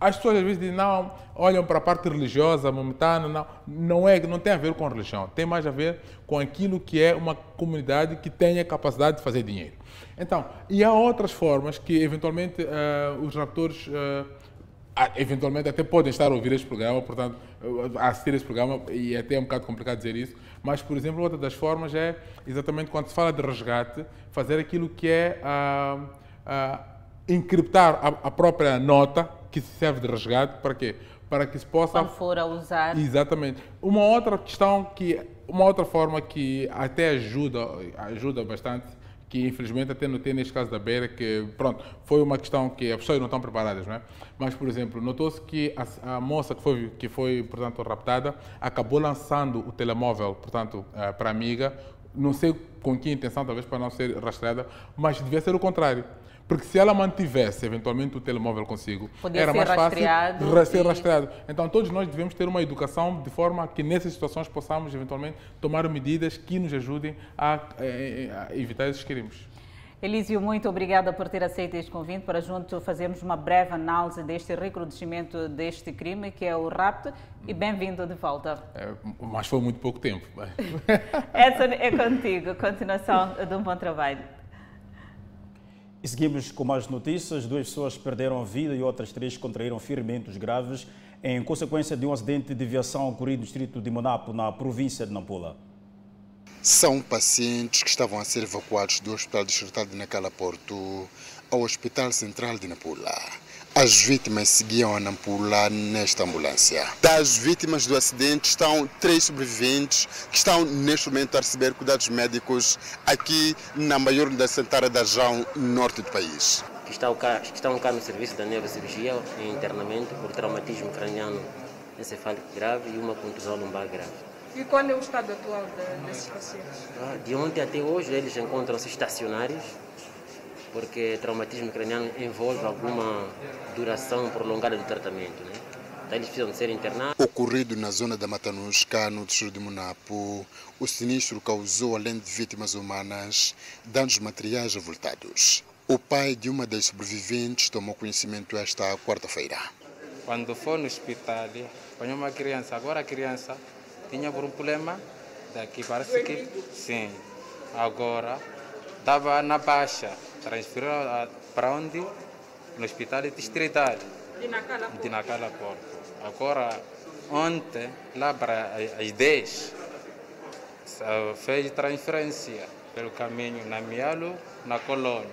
As pessoas às vezes dizem, não, olham para a parte religiosa, momentânea, não, não, é, não tem a ver com religião, tem mais a ver com aquilo que é uma comunidade que tenha capacidade de fazer dinheiro. Então, e há outras formas que eventualmente uh, os raptores uh, eventualmente até podem estar a ouvir este programa, portanto, a assistir este programa, e é até é um bocado complicado dizer isso, mas, por exemplo, outra das formas é exatamente quando se fala de resgate, fazer aquilo que é uh, encriptar a própria nota que serve de resgate para quê? Para que se possa. Quando for a usar. Exatamente. Uma outra questão que. Uma outra forma que até ajuda, ajuda bastante, que infelizmente até notei neste caso da Beira, que pronto, foi uma questão que as pessoas não estão preparadas, não é? Mas, por exemplo, notou-se que a, a, moça que foi, que foi, portanto, raptada, acabou lançando o telemóvel, portanto, uh, para a amiga, não sei com que intenção, talvez para não ser rastreada, mas devia ser o contrário. Porque se ela mantivesse eventualmente o telemóvel consigo, Podia era mais fácil [LAUGHS] ser e... rastreado. Então todos nós devemos ter uma educação de forma que nessas situações possamos eventualmente tomar medidas que nos ajudem a, a evitar esses crimes. Elísio, muito obrigada por ter aceito este convite para junto fazermos uma breve análise deste recrudescimento deste crime, que é o rapto, e bem-vindo de volta. É, mas foi muito pouco tempo. [LAUGHS] Edson, é contigo. Continuação de um bom trabalho. Seguimos com mais notícias. Duas pessoas perderam a vida e outras três contraíram ferimentos graves em consequência de um acidente de aviação ocorrido no distrito de Monapo, na província de Nampula. São pacientes que estavam a ser evacuados do Hospital Distrital de Nacala Porto ao Hospital Central de Nampula. As vítimas seguiam a Nampula nesta ambulância. Das vítimas do acidente estão três sobreviventes que estão neste momento a receber cuidados médicos aqui na maior unidade sanitária da região norte do país. Que estão cá, que estão cá no serviço da neurocirurgia em internamento por traumatismo craniano encefálico grave e uma contusão lombar grave. E qual é o estado atual desses pacientes? Ah, de ontem até hoje eles encontram-se estacionários porque traumatismo craniano envolve alguma duração prolongada do tratamento. Né? Então eles precisam de ser internados. Ocorrido na zona da Matanusca, no distrito de Munapo, o sinistro causou, além de vítimas humanas, danos materiais avultados. O pai de uma das sobreviventes tomou conhecimento esta quarta-feira. Quando foi no hospital, apanhou uma criança. Agora a criança tinha um problema daqui, parece que sim. Agora estava na baixa transferiu para onde? No hospital distrital de Nacala Porto. Agora, ontem, lá para as 10, fez transferência pelo caminho na Mialo, na Cololo.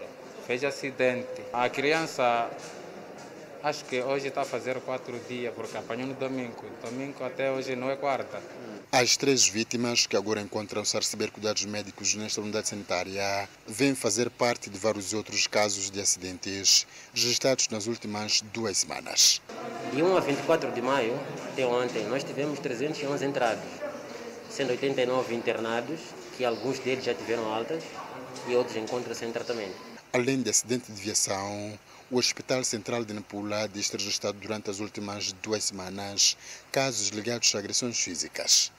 Fez acidente. A criança, acho que hoje está a fazer quatro dias, porque apanhou no domingo. Domingo até hoje não é quarta. As três vítimas, que agora encontram-se a receber cuidados médicos nesta unidade sanitária, vêm fazer parte de vários outros casos de acidentes registrados nas últimas duas semanas. De 1 a 24 de maio, até ontem, nós tivemos 311 entrados, sendo 89 internados, que alguns deles já tiveram altas e outros encontram-se em tratamento. Além de acidente de viação, o Hospital Central de Nampula diz ter registrado durante as últimas duas semanas casos ligados a agressões físicas.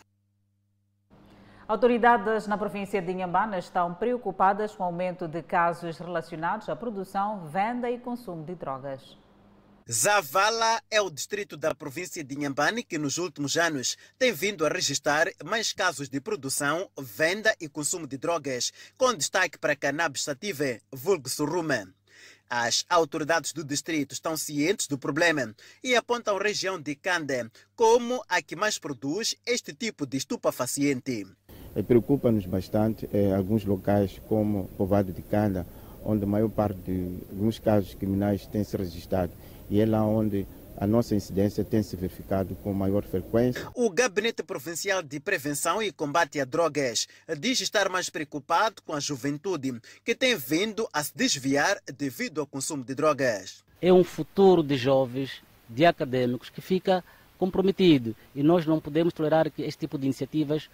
Autoridades na província de Inhambane estão preocupadas com o aumento de casos relacionados à produção, venda e consumo de drogas. Zavala é o distrito da província de Inhambane que nos últimos anos tem vindo a registrar mais casos de produção, venda e consumo de drogas, com destaque para cannabis sativa, vulgo suruma. As autoridades do distrito estão cientes do problema e apontam a região de Cande como a que mais produz este tipo de estupefaciente. Preocupa-nos bastante eh, alguns locais como o Povoado de Canda, onde a maior parte de alguns casos criminais têm se registrado e é lá onde a nossa incidência tem se verificado com maior frequência. O Gabinete Provincial de Prevenção e Combate a Drogas diz estar mais preocupado com a juventude, que tem vindo a se desviar devido ao consumo de drogas. É um futuro de jovens, de acadêmicos, que fica comprometido e nós não podemos tolerar que este tipo de iniciativas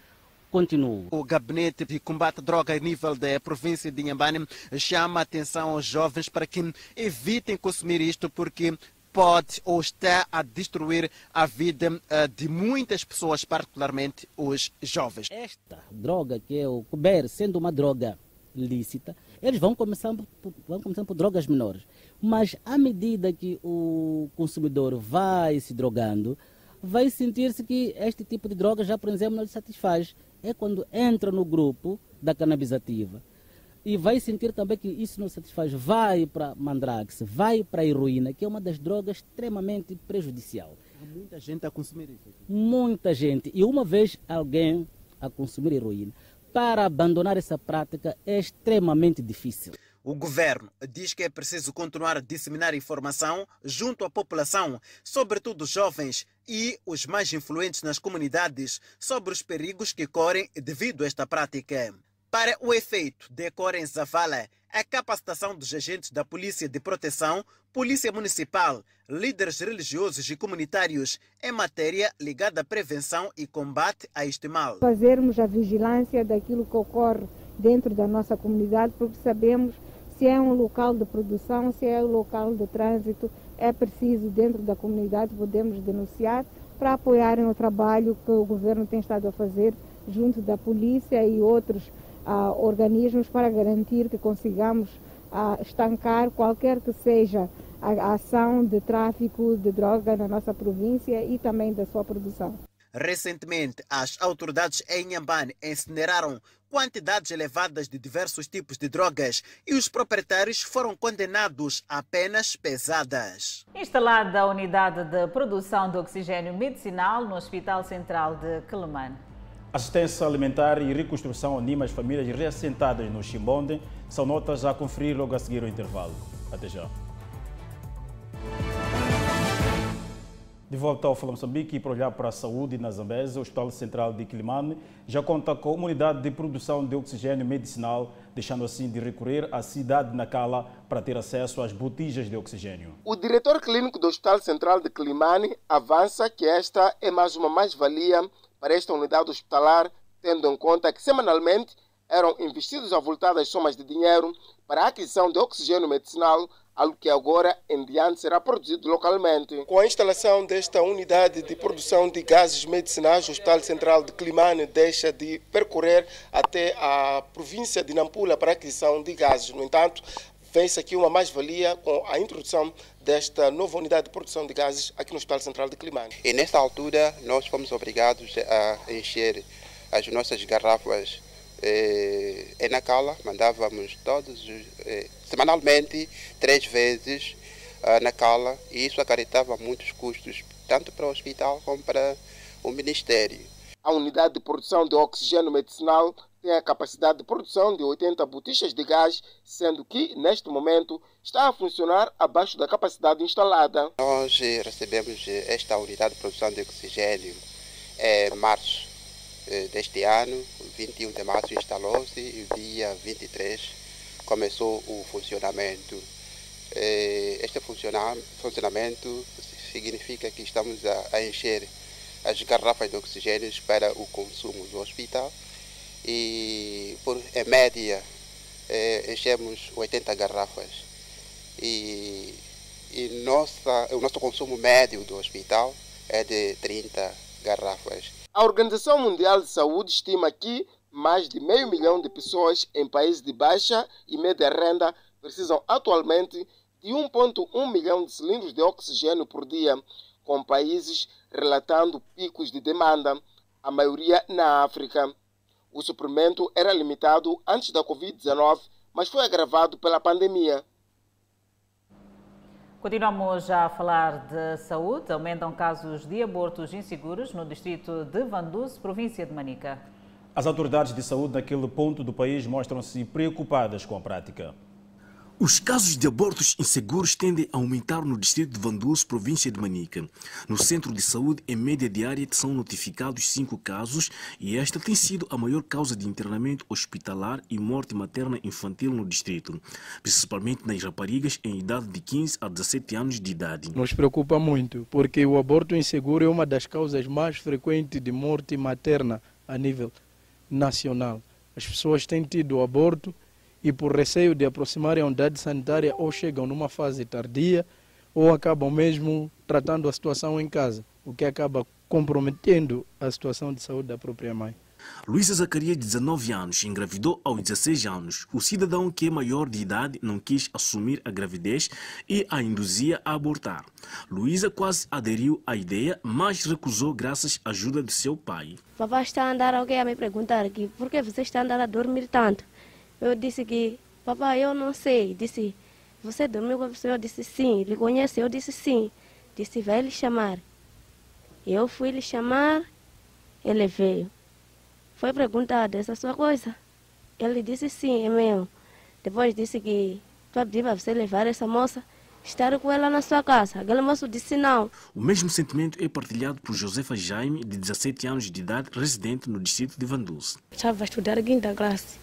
continue. O Gabinete de Combate à Droga a nível da província de Inhambane chama a atenção aos jovens para que evitem consumir isto porque pode ou está a destruir a vida uh, de muitas pessoas, particularmente os jovens. Esta droga que é o cober, sendo uma droga lícita, eles vão começando, vão começando por drogas menores. Mas à medida que o consumidor vai se drogando, vai sentir-se que este tipo de droga já, por exemplo, não lhe satisfaz. É quando entra no grupo da cannabisativa e vai sentir também que isso não satisfaz, vai para mandrax, vai para a heroína, que é uma das drogas extremamente prejudicial. Há muita gente a consumir isso. Muita gente. E uma vez alguém a consumir heroína, para abandonar essa prática é extremamente difícil. O governo diz que é preciso continuar a disseminar informação junto à população, sobretudo os jovens e os mais influentes nas comunidades, sobre os perigos que correm devido a esta prática. Para o efeito, decora em Zavala a capacitação dos agentes da Polícia de Proteção, Polícia Municipal, líderes religiosos e comunitários em matéria ligada à prevenção e combate a este mal. Fazermos a vigilância daquilo que ocorre dentro da nossa comunidade, porque sabemos se é um local de produção, se é um local de trânsito, é preciso dentro da comunidade podemos denunciar para apoiarem o trabalho que o governo tem estado a fazer junto da polícia e outros uh, organismos para garantir que consigamos uh, estancar qualquer que seja a, a ação de tráfico de droga na nossa província e também da sua produção. Recentemente, as autoridades em Nhambane incineraram quantidades elevadas de diversos tipos de drogas e os proprietários foram condenados a penas pesadas. Instalada a unidade de produção de oxigênio medicinal no Hospital Central de Quelimane. Assistência alimentar e reconstrução anima as famílias reassentadas no Chimbonde. São notas a conferir logo a seguir o intervalo. Até já. De volta ao Fala Moçambique e para olhar para a saúde na Zambésia, o Hospital Central de Quilimane já conta com uma unidade de produção de oxigênio medicinal, deixando assim de recorrer à cidade de Nacala para ter acesso às botijas de oxigênio. O diretor clínico do Hospital Central de Quilimane avança que esta é mais uma mais-valia para esta unidade hospitalar, tendo em conta que semanalmente eram investidos avultadas somas de dinheiro para a aquisição de oxigênio medicinal, algo que agora em diante será produzido localmente. Com a instalação desta unidade de produção de gases medicinais, o Hospital Central de Climane deixa de percorrer até a província de Nampula para a aquisição de gases. No entanto, vem-se aqui uma mais-valia com a introdução desta nova unidade de produção de gases aqui no Hospital Central de Climane. E nesta altura nós fomos obrigados a encher as nossas garrafas eh, em Nacala, mandávamos todos, eh, semanalmente, três vezes eh, na Cala, e isso acarretava muitos custos, tanto para o hospital como para o Ministério. A unidade de produção de oxigênio medicinal tem a capacidade de produção de 80 botijas de gás, sendo que, neste momento, está a funcionar abaixo da capacidade instalada. Nós recebemos esta unidade de produção de oxigênio em março deste ano, 21 de março instalou-se e dia 23 começou o funcionamento. Este funcionamento significa que estamos a encher as garrafas de oxigênio para o consumo do hospital e por em média é, enchemos 80 garrafas e, e nossa, o nosso consumo médio do hospital é de 30 garrafas. A Organização Mundial de Saúde estima que mais de meio milhão de pessoas em países de baixa e média renda precisam atualmente de 1,1 milhão de cilindros de oxigênio por dia, com países relatando picos de demanda, a maioria na África. O suprimento era limitado antes da Covid-19, mas foi agravado pela pandemia. Continuamos a falar de saúde. Aumentam casos de abortos inseguros no distrito de Vanduz, província de Manica. As autoridades de saúde naquele ponto do país mostram-se preocupadas com a prática. Os casos de abortos inseguros tendem a aumentar no distrito de Vanduz, província de Manica. No centro de saúde, em média diária, são notificados cinco casos e esta tem sido a maior causa de internamento hospitalar e morte materna infantil no distrito, principalmente nas raparigas em idade de 15 a 17 anos de idade. Nos preocupa muito, porque o aborto inseguro é uma das causas mais frequentes de morte materna a nível nacional. As pessoas têm tido aborto e por receio de aproximarem a unidade sanitária ou chegam numa fase tardia ou acabam mesmo tratando a situação em casa, o que acaba comprometendo a situação de saúde da própria mãe. Luísa Zacarias, 19 anos, engravidou aos 16 anos. O cidadão que é maior de idade não quis assumir a gravidez e a induzia a abortar. Luísa quase aderiu à ideia, mas recusou graças à ajuda de seu pai. Papai está a andar alguém a me perguntar aqui, por que você está a andar a dormir tanto? Eu disse que, papai, eu não sei. Disse, você dormiu com a pessoa? Eu disse, sim. Ele conhece? Eu disse, sim. Disse, vai lhe chamar. Eu fui lhe chamar, ele veio. Foi perguntado essa sua coisa. Ele disse, sim, é meu. Depois disse que tu pediu para você levar essa moça estar com ela na sua casa. Aquele moço disse não. O mesmo sentimento é partilhado por Josefa Jaime, de 17 anos de idade, residente no distrito de Vanduz. Estava a estudar quinta classe.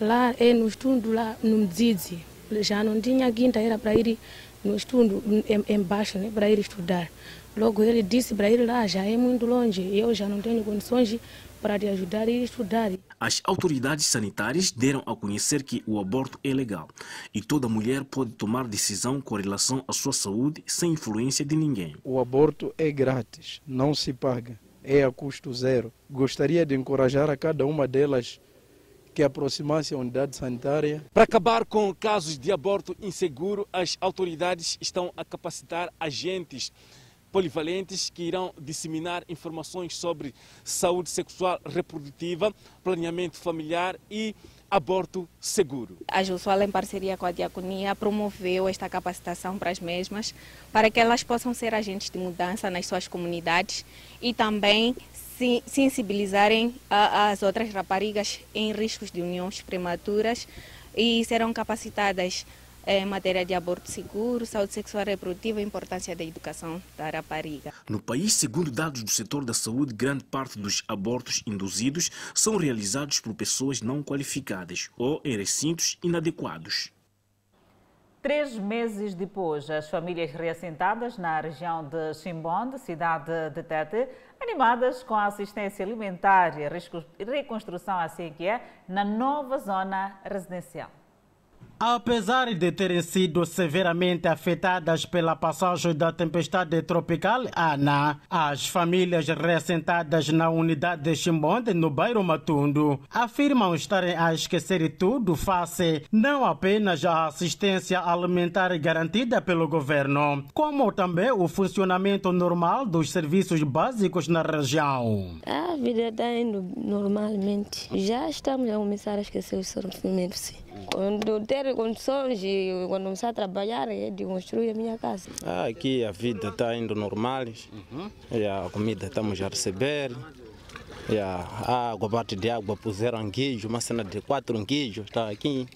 Lá é no estudo, lá no Dzidzi. Já não tinha quinta, era para ir no estudo embaixo, né, para ir estudar. Logo ele disse para ir lá, já é muito longe, eu já não tenho condições para te ajudar a ir estudar. As autoridades sanitárias deram a conhecer que o aborto é legal e toda mulher pode tomar decisão com relação à sua saúde sem influência de ninguém. O aborto é grátis, não se paga, é a custo zero. Gostaria de encorajar a cada uma delas que aproximasse a unidade sanitária. Para acabar com casos de aborto inseguro, as autoridades estão a capacitar agentes polivalentes que irão disseminar informações sobre saúde sexual reprodutiva, planeamento familiar e aborto seguro. A Jussual, em parceria com a Diaconia, promoveu esta capacitação para as mesmas, para que elas possam ser agentes de mudança nas suas comunidades e também sensibilizarem as outras raparigas em riscos de uniões prematuras e serão capacitadas em matéria de aborto seguro, saúde sexual e reprodutiva e importância da educação da rapariga. No país, segundo dados do setor da saúde, grande parte dos abortos induzidos são realizados por pessoas não qualificadas ou em recintos inadequados. Três meses depois, as famílias reassentadas na região de Chimbonde, cidade de Tete, animadas com a assistência alimentar e reconstrução assim que é, na nova zona residencial. Apesar de terem sido severamente afetadas pela passagem da tempestade tropical Ana, as famílias reassentadas na unidade de Chimbonde, no bairro Matundo, afirmam estarem a esquecer tudo face não apenas à assistência alimentar garantida pelo governo, como também o funcionamento normal dos serviços básicos na região. A vida está indo normalmente. Já estamos a começar a esquecer os sofrimentos. Quando ter condições e quando começar a trabalhar é de construir a minha casa. Ah, aqui a vida está indo normal, uhum. a comida estamos a receber. A água, a parte de água puseram anguijo, uma cena de quatro anguijos está aqui.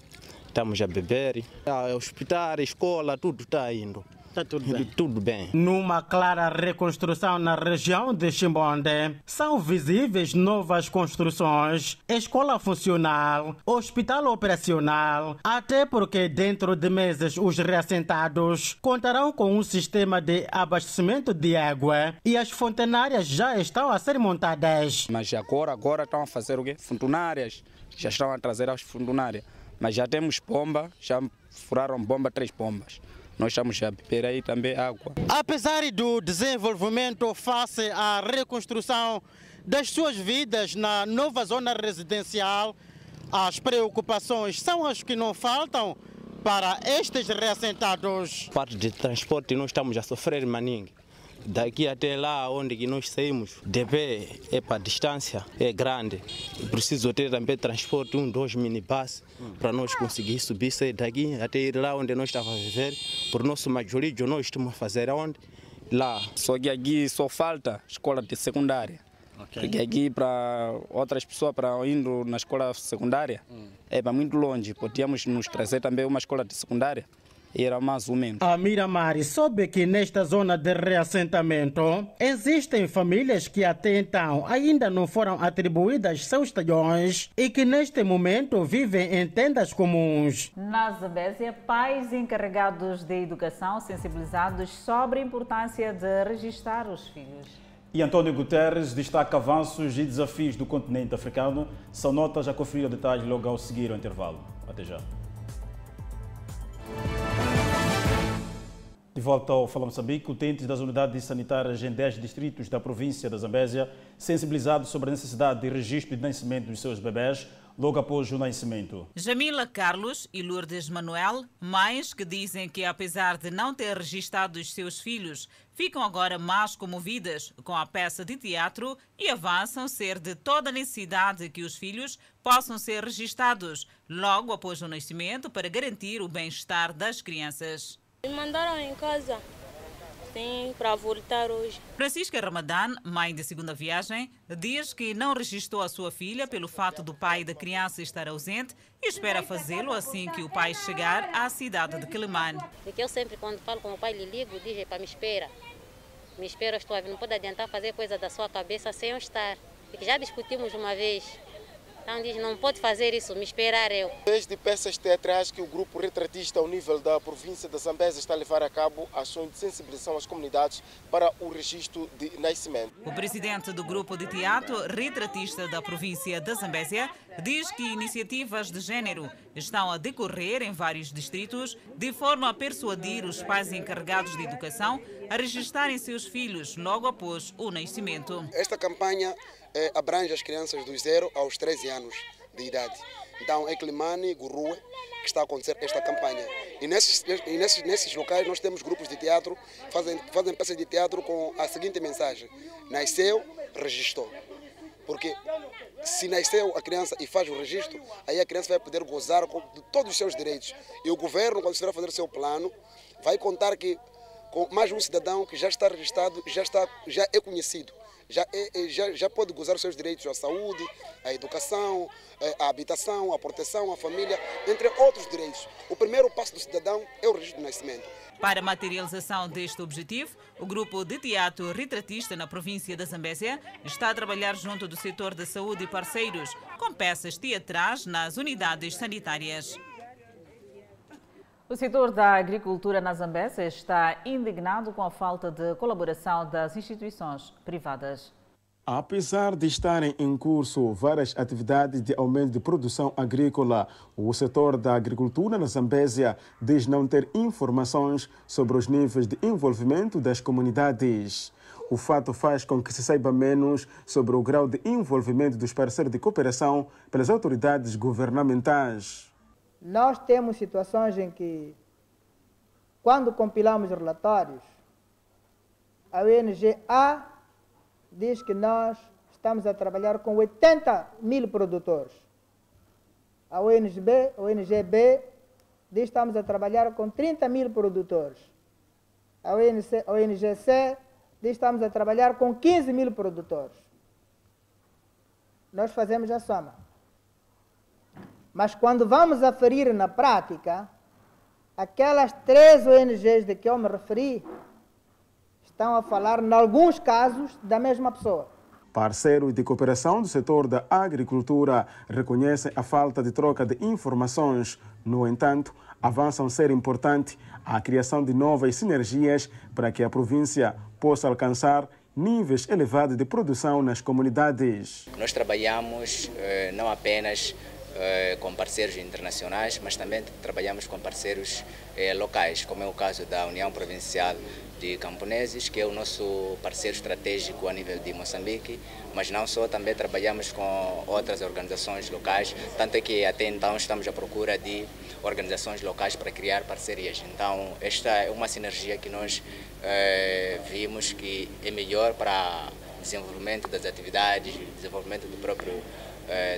Estamos a beber. A hospital, a escola, tudo está indo. Está tudo bem. Tudo bem. Numa clara reconstrução na região de Chimbonde, são visíveis novas construções, escola funcional, hospital operacional, até porque dentro de meses os reassentados contarão com um sistema de abastecimento de água e as fontenárias já estão a ser montadas. Mas agora, agora estão a fazer o quê? Funcionárias. Já estão a trazer as funcionárias Mas já temos bomba, já furaram bomba, três bombas. Nós estamos a beber aí também água. Apesar do desenvolvimento face à reconstrução das suas vidas na nova zona residencial, as preocupações são as que não faltam para estes reassentados. Parte de transporte nós estamos a sofrer maningue. Daqui até lá onde nós saímos, DP é para distância, é grande. Preciso ter também transporte, um, dois minibus, para nós conseguir subir, sair daqui até ir lá onde nós estávamos a viver. Por nosso maioria, nós estamos a fazer onde? Lá. Só que aqui só falta escola de secundária. Okay. Porque aqui para outras pessoas para indo na escola secundária hum. é para muito longe. Podíamos nos trazer também uma escola de secundária era mais ou menos. A Miramar soube que nesta zona de reassentamento existem famílias que até então ainda não foram atribuídas seus talhões e que neste momento vivem em tendas comuns. Na Zambésia, pais encarregados de educação sensibilizados sobre a importância de registrar os filhos. E António Guterres destaca avanços e desafios do continente africano. São notas a conferir o detalhe logo ao seguir o intervalo. Até já. De volta ao Fala Moçambique, utentes das unidades sanitárias em 10 distritos da província da Zambésia, sensibilizados sobre a necessidade de registro de nascimento dos seus bebés logo após o nascimento. Jamila Carlos e Lourdes Manuel, mães que dizem que apesar de não ter registrado os seus filhos, ficam agora mais comovidas com a peça de teatro e avançam ser de toda a necessidade que os filhos possam ser registrados logo após o nascimento para garantir o bem-estar das crianças. Me mandaram em casa. Sim, para voltar hoje. Francisca Ramadan, mãe de segunda viagem, diz que não registrou a sua filha pelo fato do pai da criança estar ausente e espera fazê-lo assim que o pai chegar à cidade de Quelimane. Porque eu sempre, quando falo com o pai, lhe ligo, diz para me espera. Me espera, estou a ver, não pode adiantar fazer coisa da sua cabeça sem eu estar. Porque já discutimos uma vez. Então diz, não pode fazer isso, me esperar eu. Desde peças teatrais que o grupo retratista ao nível da província da Zambésia está a levar a cabo ações de sensibilização às comunidades para o registro de nascimento. O presidente do grupo de teatro retratista da província da Zambésia diz que iniciativas de género estão a decorrer em vários distritos de forma a persuadir os pais encarregados de educação a registrarem seus filhos logo após o nascimento. Esta campanha eh, abrange as crianças dos 0 aos 13 anos de idade. Então, é Climane, Gurue, que está a acontecer esta campanha. E nesses, e nesses, nesses locais nós temos grupos de teatro, fazem, fazem peças de teatro com a seguinte mensagem: Nasceu, registrou. Porque se nasceu a criança e faz o registro, aí a criança vai poder gozar de todos os seus direitos. E o governo, quando estiver a fazer o seu plano, vai contar que com mais um cidadão que já está registrado, já, está, já é conhecido já, é, é, já, já pode gozar os seus direitos à saúde, à educação, à habitação, à proteção, à família, entre outros direitos. O primeiro passo do cidadão é o registro de nascimento. Para a materialização deste objetivo, o grupo de teatro retratista na província da Zambésia está a trabalhar junto do setor da saúde e parceiros, com peças teatrais nas unidades sanitárias. O setor da agricultura na Zambésia está indignado com a falta de colaboração das instituições privadas. Apesar de estarem em curso várias atividades de aumento de produção agrícola, o setor da agricultura na Zambésia diz não ter informações sobre os níveis de envolvimento das comunidades. O fato faz com que se saiba menos sobre o grau de envolvimento dos parceiros de cooperação pelas autoridades governamentais. Nós temos situações em que, quando compilamos relatórios, a ONG A diz que nós estamos a trabalhar com 80 mil produtores. A ONG a diz que estamos a trabalhar com 30 mil produtores. A ONG, a diz que estamos a trabalhar com 15 mil produtores. Nós fazemos a soma. Mas quando vamos aferir na prática, aquelas três ONGs de que eu me referi estão a falar, em alguns casos, da mesma pessoa. Parceiros de cooperação do setor da agricultura reconhecem a falta de troca de informações. No entanto, avançam ser importante a criação de novas sinergias para que a província possa alcançar níveis elevados de produção nas comunidades. Nós trabalhamos eh, não apenas com parceiros internacionais, mas também trabalhamos com parceiros eh, locais, como é o caso da União Provincial de Camponeses, que é o nosso parceiro estratégico a nível de Moçambique, mas não só, também trabalhamos com outras organizações locais, tanto é que até então estamos à procura de organizações locais para criar parcerias. Então, esta é uma sinergia que nós eh, vimos que é melhor para desenvolvimento das atividades, desenvolvimento do próprio eh,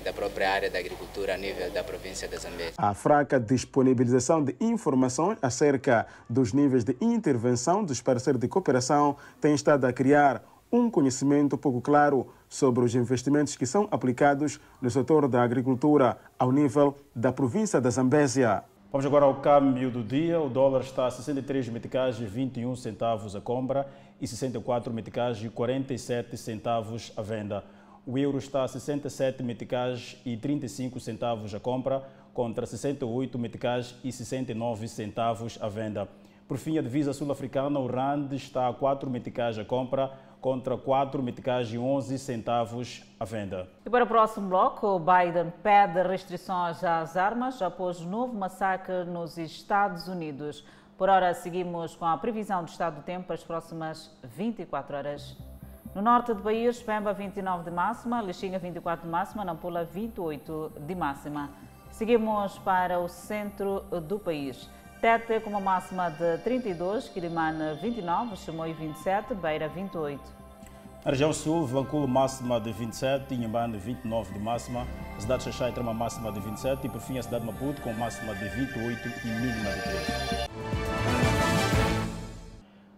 da própria área da agricultura a nível da província de Zambésia. A fraca disponibilização de informações acerca dos níveis de intervenção dos parceiros de cooperação tem estado a criar um conhecimento pouco claro sobre os investimentos que são aplicados no setor da agricultura ao nível da província da Zambésia. Vamos agora ao câmbio do dia. O dólar está a 63 meticais e 21 centavos a compra e 64 meticais e 47 centavos a venda. O euro está a 67 meticais e 35 centavos a compra, contra 68 meticais e 69 centavos a venda. Por fim, a divisa sul-africana, o RAND, está a 4 meticais a compra, contra 4 meticais e 11 centavos à venda. E para o próximo bloco, Biden pede restrições às armas após novo massacre nos Estados Unidos. Por hora, seguimos com a previsão do estado do tempo para as próximas 24 horas. No norte do país, Pemba 29 de máxima, Lixinga 24 de máxima, Nampula 28 de máxima. Seguimos para o centro do país. Tete com uma máxima de 32, Quilimane 29, Chimoio 27, Beira 28. Na região sul, Vanculo máxima de 27, Inhambane 29 de máxima, a cidade de Xaxai tem uma máxima de 27 e por fim a cidade de Maputo com máxima de 28 e mínima de 3.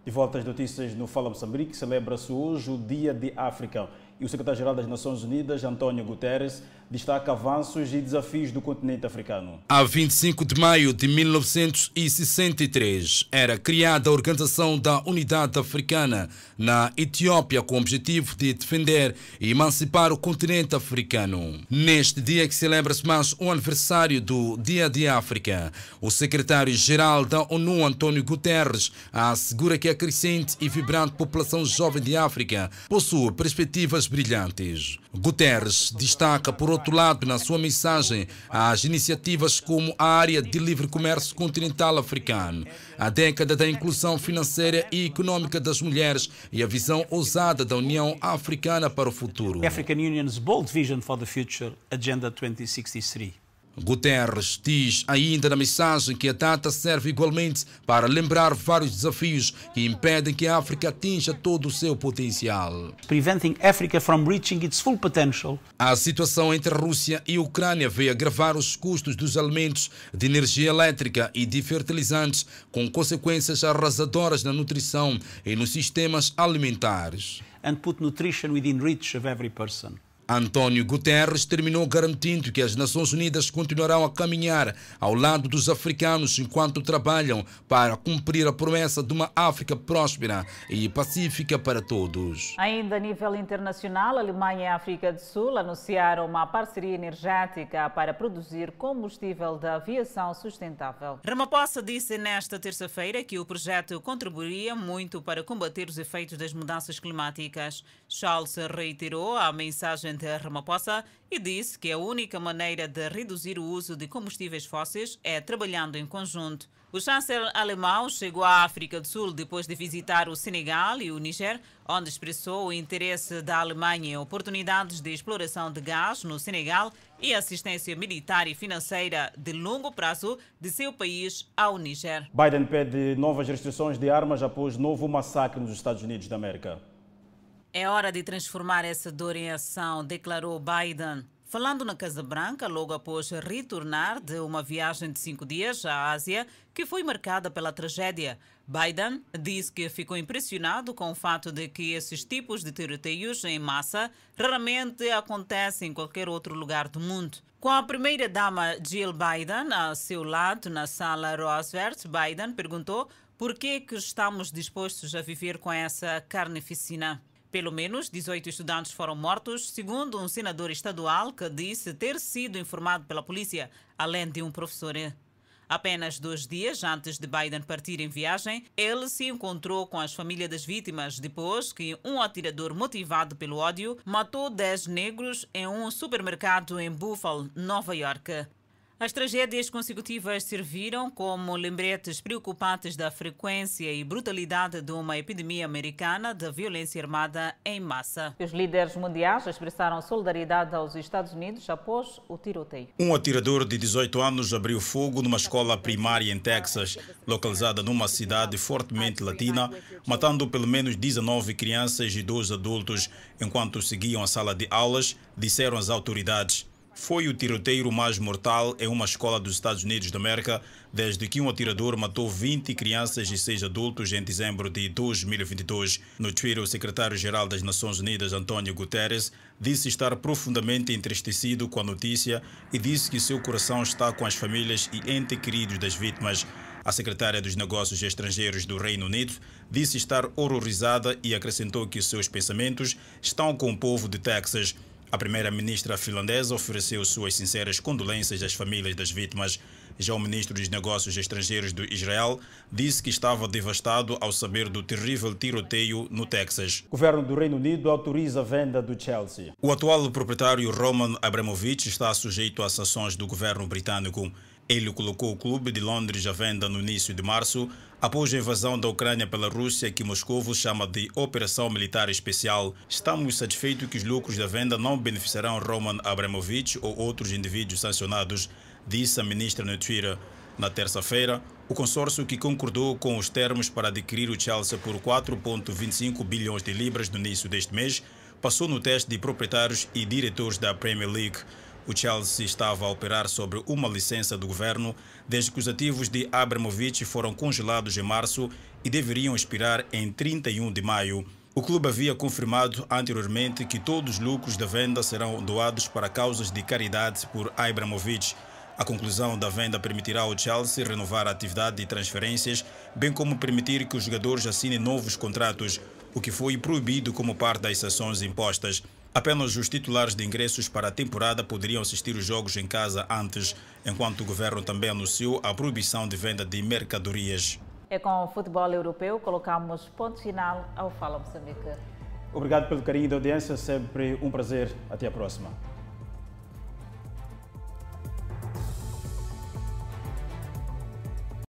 De volta às notícias no Fala Moçambique, celebra-se hoje o Dia de África e o secretário-geral das Nações Unidas, António Guterres, destaca avanços e desafios do continente africano. A 25 de maio de 1963 era criada a Organização da Unidade Africana na Etiópia com o objetivo de defender e emancipar o continente africano. Neste dia que celebra-se mais o aniversário do Dia de África, o secretário-geral da ONU, António Guterres, assegura que a crescente e vibrante população jovem de África possui perspectivas brilhantes. Guterres destaca, por outro lado, na sua mensagem, as iniciativas como a área de livre comércio continental africano, a década da inclusão financeira e econômica das mulheres e a visão ousada da União Africana para o futuro. African Union's bold vision for the future, Agenda 2063. Guterres diz ainda na mensagem que a data serve igualmente para lembrar vários desafios que impedem que a África atinja todo o seu potencial. Preventing Africa from reaching its full potential. A situação entre a Rússia e a Ucrânia veio agravar os custos dos alimentos, de energia elétrica e de fertilizantes, com consequências arrasadoras na nutrição e nos sistemas alimentares. And put nutrition within reach of every person. António Guterres terminou garantindo que as Nações Unidas continuarão a caminhar ao lado dos africanos enquanto trabalham para cumprir a promessa de uma África próspera e pacífica para todos. Ainda a nível internacional, a Alemanha e a África do Sul anunciaram uma parceria energética para produzir combustível da aviação sustentável. Ramaphosa disse nesta terça-feira que o projeto contribuiria muito para combater os efeitos das mudanças climáticas. Charles reiterou a mensagem de Ramaphosa e disse que a única maneira de reduzir o uso de combustíveis fósseis é trabalhando em conjunto. O chanceler alemão chegou à África do Sul depois de visitar o Senegal e o Níger, onde expressou o interesse da Alemanha em oportunidades de exploração de gás no Senegal e assistência militar e financeira de longo prazo de seu país ao Níger. Biden pede novas restrições de armas após novo massacre nos Estados Unidos da América. É hora de transformar essa dor em ação, declarou Biden. Falando na Casa Branca, logo após retornar de uma viagem de cinco dias à Ásia, que foi marcada pela tragédia, Biden disse que ficou impressionado com o fato de que esses tipos de tiroteios em massa raramente acontecem em qualquer outro lugar do mundo. Com a primeira-dama Jill Biden ao seu lado na sala Roosevelt, Biden perguntou por que, que estamos dispostos a viver com essa carnificina. Pelo menos 18 estudantes foram mortos, segundo um senador estadual que disse ter sido informado pela polícia, além de um professor. Apenas dois dias antes de Biden partir em viagem, ele se encontrou com as famílias das vítimas depois que um atirador motivado pelo ódio matou 10 negros em um supermercado em Buffalo, Nova York. As tragédias consecutivas serviram como lembretes preocupantes da frequência e brutalidade de uma epidemia americana de violência armada em massa. Os líderes mundiais expressaram solidariedade aos Estados Unidos após o tiroteio. Um atirador de 18 anos abriu fogo numa escola primária em Texas, localizada numa cidade fortemente latina, matando pelo menos 19 crianças e dois adultos enquanto seguiam a sala de aulas, disseram as autoridades foi o tiroteio mais mortal em uma escola dos Estados Unidos da América desde que um atirador matou 20 crianças e 6 adultos em dezembro de 2022. No Twitter, o secretário-geral das Nações Unidas, António Guterres, disse estar profundamente entristecido com a notícia e disse que seu coração está com as famílias e entes queridos das vítimas. A secretária dos Negócios Estrangeiros do Reino Unido disse estar horrorizada e acrescentou que seus pensamentos estão com o povo de Texas. A primeira-ministra finlandesa ofereceu suas sinceras condolências às famílias das vítimas. Já o ministro dos Negócios Estrangeiros do Israel disse que estava devastado ao saber do terrível tiroteio no Texas. O governo do Reino Unido autoriza a venda do Chelsea. O atual proprietário Roman Abramovich está sujeito a sanções do governo britânico. Ele colocou o clube de Londres à venda no início de março, após a invasão da Ucrânia pela Rússia, que Moscou chama de Operação Militar Especial. Estamos satisfeitos que os lucros da venda não beneficiarão Roman Abramovich ou outros indivíduos sancionados, disse a ministra no Twitter. Na terça-feira, o consórcio que concordou com os termos para adquirir o Chelsea por 4,25 bilhões de libras no início deste mês passou no teste de proprietários e diretores da Premier League. O Chelsea estava a operar sobre uma licença do governo desde que os ativos de Abramovich foram congelados em março e deveriam expirar em 31 de maio. O clube havia confirmado anteriormente que todos os lucros da venda serão doados para causas de caridade por Abramovich. A conclusão da venda permitirá ao Chelsea renovar a atividade de transferências, bem como permitir que os jogadores assinem novos contratos, o que foi proibido como parte das sanções impostas. Apenas os titulares de ingressos para a temporada poderiam assistir os jogos em casa antes, enquanto o governo também anunciou a proibição de venda de mercadorias. É com o futebol europeu colocamos ponto final ao Fala Moçambique. Obrigado pelo carinho da audiência, sempre um prazer. Até a próxima.